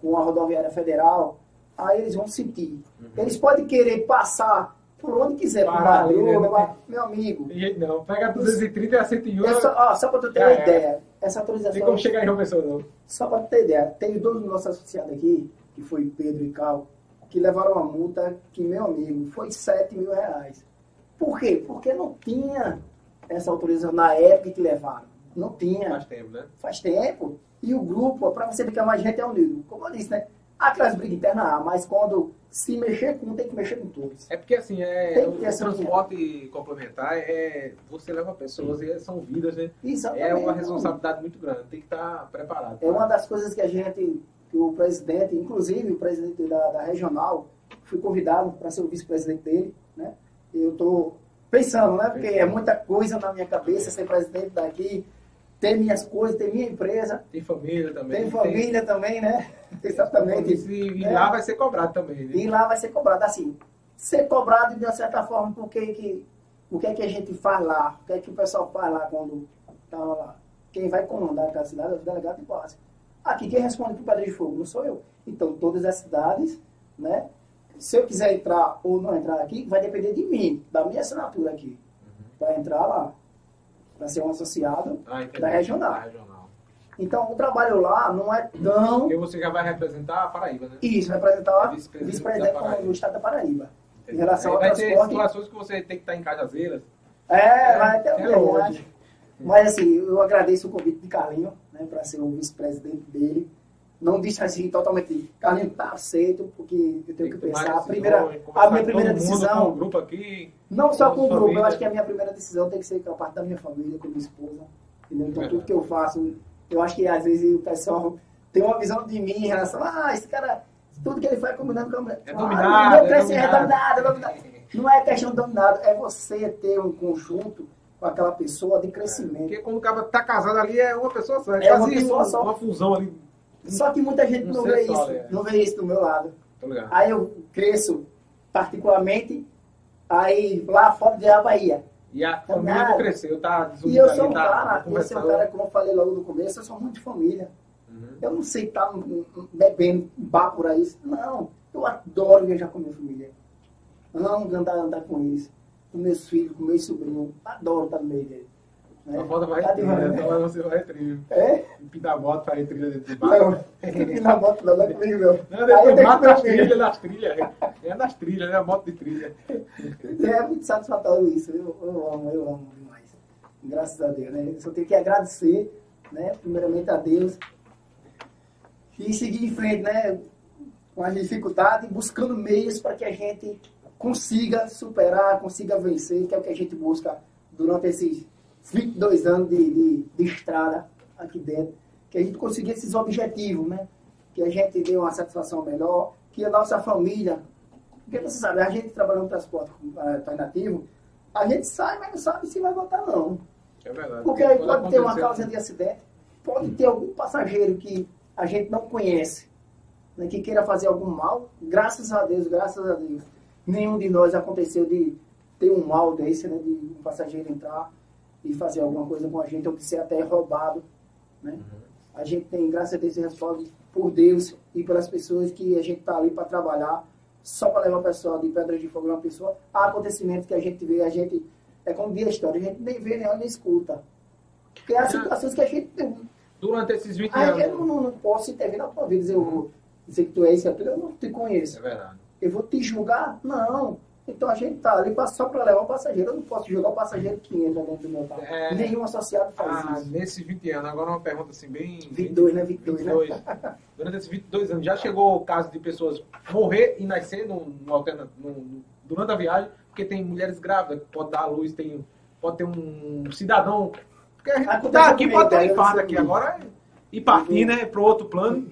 com a rodoviária federal, aí eles vão sentir. Uhum. Eles podem querer passar por onde quiser, por Parar Madruga, né? meu amigo. Tem não. Pega 230 e a 101. É só, ó, só para tu ter uma era. ideia, essa Não tem como chegar em João Pessoa, não. Só para ter ideia, teve dois nossos associados aqui, que foi Pedro e Cal, que levaram uma multa que, meu amigo, foi 7 mil reais. Por quê? Porque não tinha essa autorização na época que levaram. Não tinha. Faz tempo, né? Faz tempo. E o grupo, para você ver que a mais gente é unido. Como eu disse, né? Aquelas brigas internas, há, mas quando se mexer com um, tem que mexer com todos. É porque assim, é, o transporte complementar é você leva pessoas e são vidas, né? Exatamente. É uma responsabilidade muito grande, tem que estar preparado. É uma das coisas que a gente, que o presidente, inclusive o presidente da, da regional, fui convidado para ser o vice-presidente dele, né? Eu estou pensando, né? Porque é muita coisa na minha cabeça ser presidente daqui, ter minhas coisas, ter minha empresa, Tem família também. tem família também, né? Exatamente. E, É. lá vai ser cobrado também, né? E lá vai ser cobrado assim. Ser cobrado de uma certa forma, porque que, o que é que a gente faz lá? O que é que o pessoal faz lá quando tá lá? Quem vai comandar aquela cidade é o delegado de base. Aqui quem responde por Pedra de Fogo não sou eu. Então todas as cidades, né? Se eu quiser entrar ou não entrar aqui, vai depender de mim, da minha assinatura aqui. Para entrar lá. Para ser um associado Ah, da regional. Regional. Então o trabalho lá não é tão. Porque você já vai representar a Paraíba, né? Isso, representar o Vice-presidente vice-presidente da Paraíba. do estado da Paraíba. Em Entendi. relação Aí ao vai ter transporte. situações que você tem que estar em Cajazeiras. É, vai ter é mas, mas assim, eu agradeço o convite de Carlinho, né, para ser o vice-presidente dele. Não disse assim totalmente, Carlinho tá aceito, porque eu tenho que tomar pensar. A, primeira, a minha primeira decisão, com o grupo aqui. não só com o grupo, eu acho que a minha primeira decisão tem que ser com a parte da minha família, com a minha esposa. Entendeu? Então Verdade. tudo que eu faço, eu acho que às vezes o pessoal tem uma visão de mim em relação, ah, esse cara, tudo que ele faz é combinando com a mulher. É Ah, dominado, meu é é dominado, é dominado. Não é questão de dominado, é você ter um conjunto com aquela pessoa de crescimento. Porque quando o cara tá casado ali é uma pessoa só. É, É uma pessoa um- só. uma fusão ali. Só que muita gente Não não, vê isso, é. não vê isso do meu lado. Aí eu cresço particularmente, aí lá fora de a Bahia. E a família não cresceu, tá E eu sou um tá cara, eu sou um cara, como eu falei logo no começo, eu sou muito de família. Uhum. Eu não sei estar tá bebendo bar por aí. Não, eu adoro viajar com minha família. Amo andar, andar com eles. Com meus filhos, com meus sobrinhos. Adoro estar no meio deles. Né? A foto vai tá trilha, né? então você vai trilha. É? Pintar a moto para trilha dentro do bar. Não, pintar a moto não, não é comigo não. Não, depois mata nas trilhas, nas trilhas. É nas trilhas, né? A moto de trilha. É muito satisfatório isso. Eu, eu amo, eu amo demais. Graças a Deus, né? Eu só tenho que agradecer, né? Primeiramente a Deus. E seguir em frente, né? Com as dificuldades, buscando meios para que a gente consiga superar, consiga vencer, que é o que a gente busca durante esses 22 anos de, de, de estrada aqui dentro, que a gente conseguir esses objetivos, né? Que a gente dê uma satisfação melhor, que a nossa família, porque você sabe, a gente trabalhando no transporte alternativo, a gente sai, mas não sabe se vai voltar não. É verdade. Porque aí pode ter uma causa de acidente, pode ter algum passageiro que a gente não conhece, né, que queira fazer algum mal, graças a Deus, graças a Deus, nenhum de nós aconteceu de ter um mal desse, né, de um passageiro entrar e fazer alguma coisa com a gente, ou que ser até roubado. Né? Uhum. A gente tem, graças a Deus, responde por Deus e pelas pessoas que a gente está ali para trabalhar, só para levar o pessoal de Pedras de Fogo uma pessoa. Há acontecimentos que a gente vê, a gente, é como diz a história, a gente nem vê, nem olha, nem escuta. Porque há situações que a gente tem. Durante esses 20 aí anos. Eu não, não, posso intervir na tua vida, dizer, eu dizer que tu é isso e aquilo, eu não te conheço. É verdade. Eu vou te julgar? Não. Então a gente tá ali só para levar o passageiro. Eu não posso jogar o passageiro que entra dentro do meu carro. É, Nenhum associado faz ah, isso. Nesses 20 anos, agora uma pergunta assim, bem. 22, 20, né? 22, 22 né? Durante esses 22 anos, já chegou o caso de pessoas morrer e nascer no, no, durante a viagem, porque tem mulheres grávidas que podem dar à luz, tem, pode ter um cidadão. Porque a gente tá aqui, pode ter um infarto aqui agora e partir, né, para outro plano.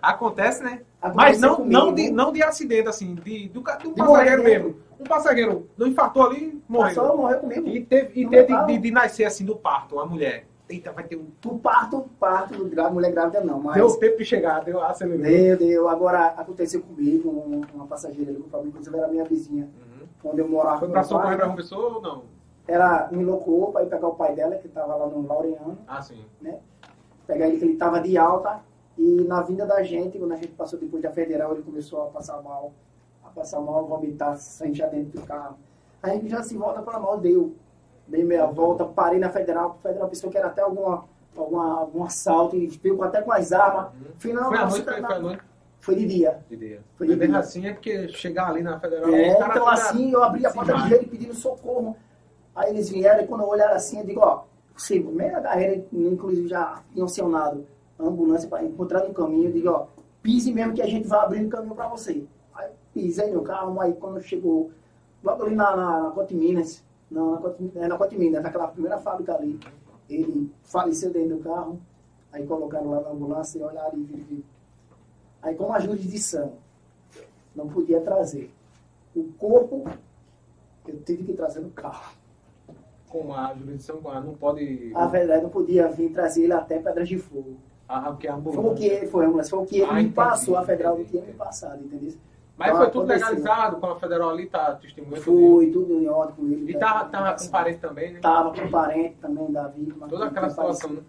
Acontece, né? Mas não, comigo, não, de, não de acidente, assim, de, do, do de passageiro mesmo. Um passageiro não infartou ali, morreu. Passou, morreu comigo. E teve, e teve de, de, de, nascer assim do parto, uma mulher. Eita, vai ter um. Do parto, parto, mulher grávida não, mas. Deu tempo de chegar, deu acelerou. Deu, deu. Agora aconteceu comigo, uma passageira ali problema, inclusive era minha vizinha. Uhum. Quando eu morava. Foi pra socorrer pra uma pessoa ou não? Ela me locou pra ir pegar o pai dela, que tava lá no Laureano. Ah, sim. Né? Pegar ele que ele tava de alta e na vinda da gente, quando a gente passou depois da federal, ele começou a passar mal, a passar mal, vomitar, já dentro do carro. Aí a gente já se volta para mal, deu. Dei meia volta, parei na federal, a federal pensou que era até alguma, alguma, algum assalto, e veio até com as armas. Uhum. Final, foi, a noite, foi, foi noite? Foi de dia. De dia. Foi de dia. assim é porque chegar ali na federal. É, então assim eu abri a porta de ele pedindo socorro. Aí eles vieram e quando eu olhar assim, eu digo, ó, você, meia carreira, inclusive já tinham acionado ambulância para encontrar no caminho, digo, ó, pise mesmo que a gente vai abrir o caminho para você. Aí pisei no carro, aí quando chegou, logo ali na, na, na Cotiminas, na, na, é, na Cotiminas, naquela primeira fábrica ali, ele faleceu dentro do carro, aí colocaram lá na ambulância e olharam e viram. Aí como a jurisdição não podia trazer o corpo, eu tive que trazer no carro com a jurisdição não pode. A verdade, não podia vir trazer ele até Pedras de Fogo. Ah, porque a ambulância. Foi o que, foi, ambulância, foi o que ele ah, me passou, a federal não tinha me passado, entendeu? Mas então, foi tudo legalizado com a federal ali, tá testemunhando? Foi, tudo em ordem com ele. E tava, tava com parente também, né? Tava com parente também da vítima. Toda aquela situação, né?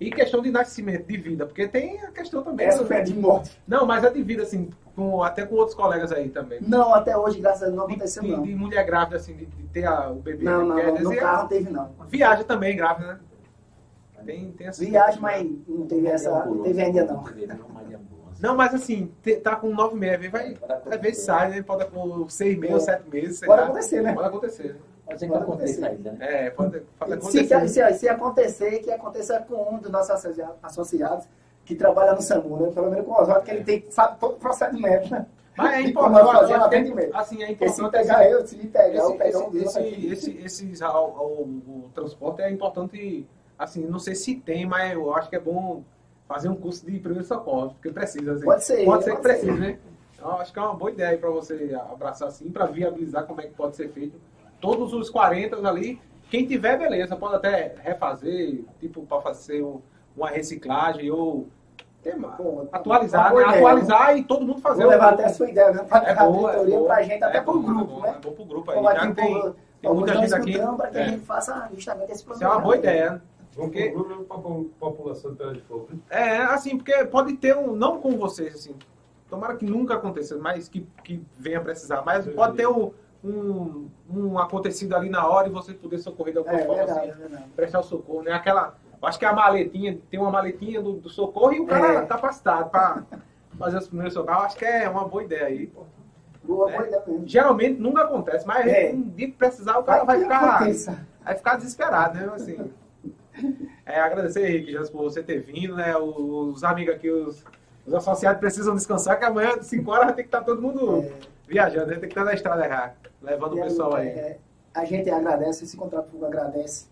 E questão de nascimento, de vida, porque tem a questão também. Essa foi a de morte. Não, mas a de vida, assim, com, até com outros colegas aí também. Não, até hoje, graças a Deus, não aconteceu, de, não. De mulher grávida, assim, de, de ter a, o bebê. Não, não, não no carro não teve, não. Viagem também, grávida, né? Tem, tem essa Viagem, mas não teve essa, não teve ainda não. Não, mas assim, tá com nove meses, vai, às vezes sai, né? Pode com seis meses, é. sete meses. Pode acontecer, né? Pode acontecer. Pode ser que aconteça ainda, né? É, pode, pode acontecer. Se, se, se, acontecer, que aconteça com um dos nossos associados que trabalha no SAMU, né? Pelo menos com o Oswaldo, que ele tem, sabe todo o procedimento, né? Mas é importante. fazer atendimento. Assim, é importante. se pegar eu, se me pegar, esse, eu pegar um esse, esse, esse, esse, o, o, o transporte é importante assim, não sei se tem, mas eu acho que é bom fazer um curso de primeiro socorro, porque precisa. Assim. Pode ser. Pode ser que precise, né? Então, acho que é uma boa ideia para você abraçar assim, para viabilizar como é que pode ser feito. Todos os 40 ali, quem tiver, beleza, pode até refazer, tipo, para fazer uma reciclagem ou atualizar, né? atualizar né? e todo mundo fazer. Vou levar até a sua ideia, né? Para é boa, é para a gente, até é para o grupo, né? É bom para o grupo aí. Já tem, Tem muita gente aqui. Para que é. a gente faça justamente esse programa. Isso é uma boa ideia. A população de de Fogo. Né? É, assim, porque pode ter um, não com vocês, assim, tomara que nunca aconteça, mas que, que venha precisar, mas pode ter um, um, um acontecido ali na hora e você poder socorrer de alguma é, forma, verdade, assim, verdade. prestar o socorro, né? Aquela, acho que a maletinha, tem uma maletinha do, do socorro e o cara é. capacitado para fazer os primeiros socorros. Acho que é uma boa ideia aí, pô. Boa, boa ideia mesmo. Geralmente nunca acontece, mas é. um dia que precisar, o cara vai, vai ficar, vai ficar desesperado, né? Assim, é, agradecer, Henrique, já por você ter vindo, né? Os, amigos aqui, os, os, associados precisam descansar, que amanhã, 5 horas, vai ter que estar todo mundo é. viajando, tem que estar na estrada errada, levando e o pessoal aí. É, a gente agradece, esse contrato público agradece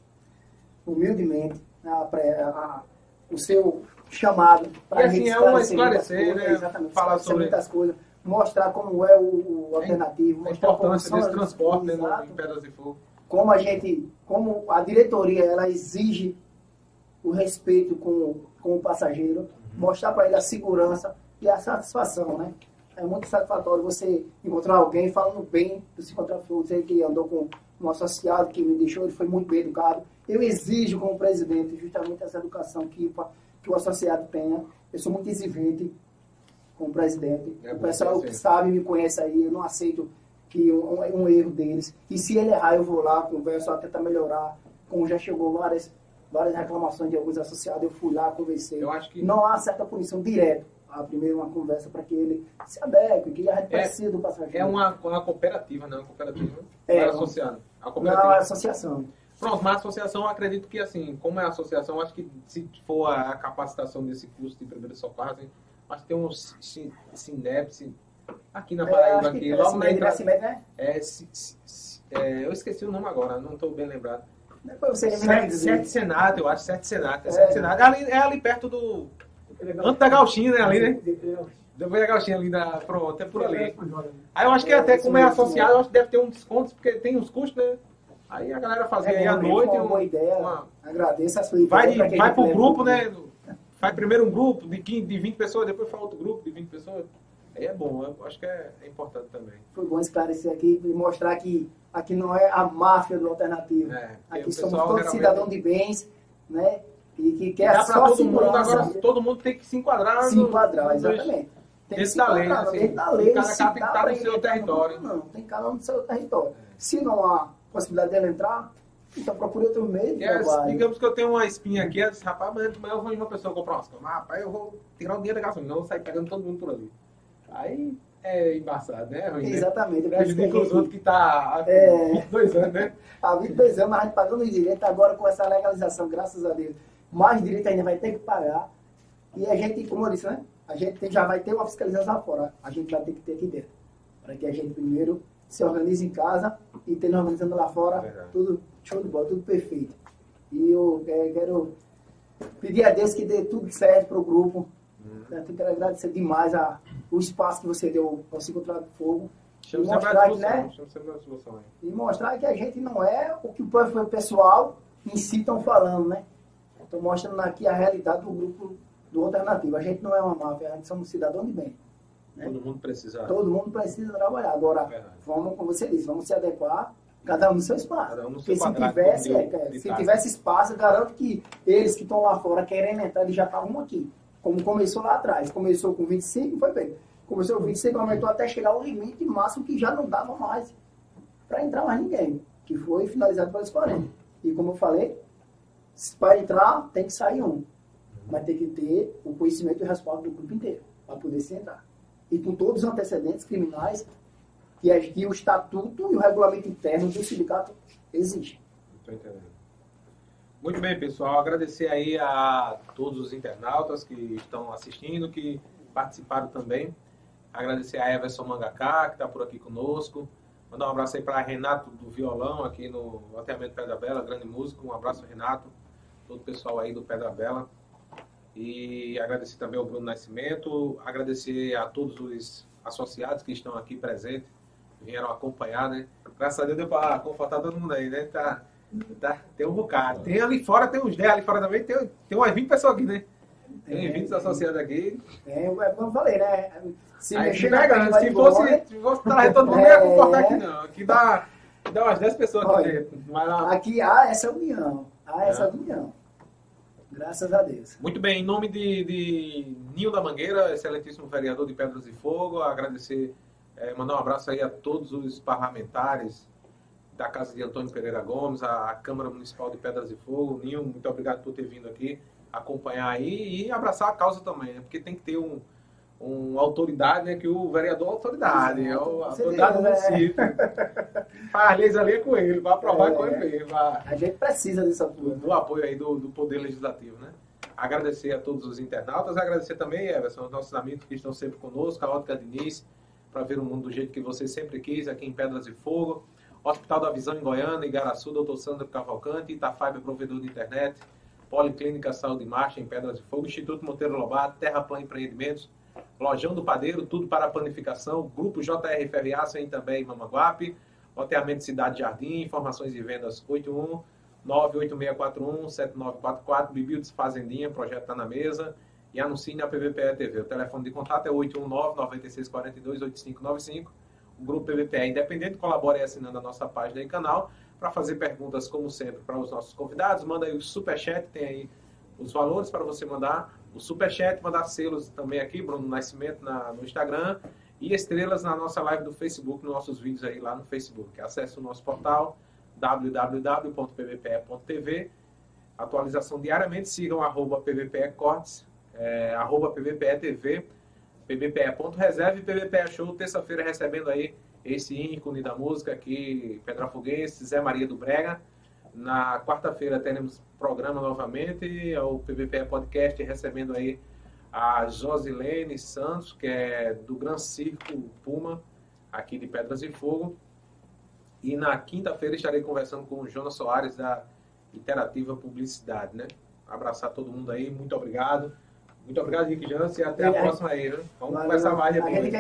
humildemente a, a, a, o seu chamado para a gente assim, é esclarecer, né? Exatamente, falar sobre muitas coisas, mostrar como é o, o alternativo, a importância desse transporte né, em Pedras de Fogo como a gente, como a diretoria ela exige o respeito com, com o passageiro, mostrar para ele a segurança e a satisfação, né? É muito satisfatório você encontrar alguém falando bem do encontrar você que andou com um associado que me deixou, ele foi muito bem educado. Eu exijo como presidente justamente essa educação que, que o associado tenha. Eu sou muito exigente como presidente. É o pessoal que sabe, me conhece aí, eu não aceito que um, um, erro deles. E se ele errar, eu vou lá, converso, até tentar melhorar. Como já chegou várias, várias reclamações de alguns associados, eu fui lá, conversei. Eu acho que... Não há certa punição direta. A primeiro uma conversa para que ele se adeque, que gente é, precisa do passageiro. É uma, uma cooperativa, não é uma cooperativa. É, é associado. A cooperativa. Não, é associação. Pronto, mas a associação, acredito que, assim, como é a associação, acho que se for a capacitação desse curso de primeiro socorro, assim, acho que tem um SINEP, Aqui na Paraíba, é, aqui, é logo na entrada. Né? É, se, se, é, eu esqueci o nome agora, não estou bem lembrado. Depois você sete, sete Senato, eu acho, Sete Senato. É, Sete Senato. É, ali, é ali perto do. Antes da Gauchinha, né? Ali, né? Depois da Gauchinha ali, da, pronto, é por ali. Aí eu acho que até como é associado, eu acho que deve ter um desconto, porque tem uns custos, né? Aí a galera fazia é, aí à noite. Uma boa ideia. Uma... Agradeço a sua ideia. Vai, vai pro grupo, né? Faz primeiro um grupo de, 15, de 20 pessoas, depois faz outro grupo de 20 pessoas. Aí é bom, eu acho que é, é, importante também. Foi bom esclarecer aqui e mostrar que aqui não é a máfia do alternativo. É, aqui somos todos cidadãos de bens, né? E que quer Dá só todo mundo, agora todo mundo tem que se enquadrar. Se enquadrar, exatamente. Tem que se da lei, assim, dentro da lei. Cada cara tem que estar no seu território. Não, tem cada um no seu território. Se não há possibilidade dele entrar, então procure outro meio de é, Digamos que eu tenho uma espinha aqui, eu disse, rapaz, mas eu vou em uma pessoa comprar umas coisas. Rapaz, eu vou tirar o dinheiro da gasolina, não vou sair pegando todo mundo por ali. Aí é embaçado, né? Ruim, Exatamente. Né? Prejudica os outros que está há é... 22 anos, né? há 22 anos, mas a gente pagando os direitos agora com essa legalização, graças a Deus. Mais direito ainda vai ter que pagar. E a gente, como eu disse, né? A gente já vai ter uma fiscalização fora. A gente vai ter que ter aqui dentro. Para que a gente primeiro se organize em casa e tenha organizando lá fora, é tudo show de bola, tudo perfeito. E eu é, quero pedir a Deus que dê tudo certo para o grupo. Hum. Eu quero agradecer demais a, o espaço que você deu ao se encontrar do fogo. e mostrar, que, né, e mostrar que a gente não é o que o pessoal em si estão falando, né? Estou mostrando aqui a realidade do grupo do alternativo. A gente não é uma máfia, a gente somos cidadão de bem. Né? Todo mundo precisa. Todo mundo precisa trabalhar. Agora, é vamos, como você disse, vamos se adequar, cada um no seu espaço. Um no seu Porque se tivesse, é, se tivesse espaço, garanto que eles que estão lá fora querendo entrar, eles já estavam aqui como começou lá atrás. Começou com 25, foi bem. Começou com 25, aumentou até chegar ao limite máximo que já não dava mais para entrar mais ninguém, que foi finalizado pelos 40. E como eu falei, para entrar tem que sair um. Mas tem que ter o conhecimento e o respaldo do grupo inteiro para poder se entrar. E com todos os antecedentes criminais que, o estatuto e o regulamento interno do sindicato exigem. Estou entendendo. Muito bem, pessoal. Agradecer aí a todos os internautas que estão assistindo, que participaram também. Agradecer a Everson Mangaká, que está por aqui conosco. Mandar um abraço aí para Renato do Violão, aqui no Ateamento Pedra Bela, grande músico. Um abraço, Renato. Todo o pessoal aí do Pedra Bela. E agradecer também ao Bruno Nascimento. Agradecer a todos os associados que estão aqui presentes, vieram acompanhar, né? Graças a Deus deu para confortar todo mundo aí, né? Tá Tá, tem um bocado. Tem ali fora, tem uns 10 ali fora também, tem, tem umas 20 pessoas aqui, né? Tem 20 é, associados aqui. É, como eu falei, né? Se Aí mexer pega, se fosse, se fosse trazer todo mundo, não ia comportar aqui não. Aqui dá. Dá umas 10 pessoas aqui dentro. Aqui há essa união. Há essa é. união. Graças a Deus. Muito bem, em nome de, de Nil da Mangueira, excelentíssimo vereador de Pedras de Fogo, agradecer, é, mandar um abraço aí a todos os parlamentares da Casa de Antônio Pereira Gomes, a, a Câmara Municipal de Pedras de Fogo. Nil, muito obrigado por ter vindo aqui acompanhar aí e abraçar a causa também, né? porque tem que ter um, uma autoridade, né? Que o vereador é autoridade, é o, a autoridade do né? município. Faz leis ali é com ele, vai aprovar é, com ele mesmo. A gente precisa desse apoio. Do, apoio aí do, do Poder Legislativo, né? Agradecer a todos os internautas, agradecer também, Everson, aos nossos amigos que estão sempre conosco, a Ótica Diniz, para ver o mundo do jeito que você sempre quis, aqui em Pedras de Fogo. Hospital da Visão em Goiânia, Igaraçu, Doutor Sandro Cavalcante, Itafaiba, provedor de internet, Policlínica Saúde Marcha em Pedras de Fogo, Instituto Monteiro Lobato, Terra Plan Empreendimentos, Lojão do Padeiro, tudo para panificação, Grupo JR Ferriaça em também em Mamaguape, Loteamento Cidade Jardim, informações e vendas 81 98641 7944, Bibildes Fazendinha, projeto está na mesa, e anuncie na PVPE TV. O telefone de contato é 819 9642 8595. Grupo PVPE independente colabora assinando a nossa página e canal para fazer perguntas, como sempre, para os nossos convidados. Manda aí o superchat, tem aí os valores para você mandar o superchat, mandar selos também aqui, Bruno Nascimento na, no Instagram e estrelas na nossa live do Facebook, nos nossos vídeos aí lá no Facebook. Acesse o nosso portal www.pvpe.tv atualização diariamente, sigam arroba pvpecortes, é, arroba pvpe.reserve e pvpe show, terça-feira recebendo aí esse ícone da música aqui, Pedrafoguense, Zé Maria do Brega. Na quarta-feira teremos programa novamente, o PVP Podcast recebendo aí a Josilene Santos, que é do Gran Circo Puma, aqui de Pedras e Fogo. E na quinta-feira estarei conversando com o Jonas Soares, da Interativa Publicidade, né? Abraçar todo mundo aí, muito obrigado. Muito obrigado, Rick Jans, e até a próxima aí, né? Vamos Valeu. conversar mais depois.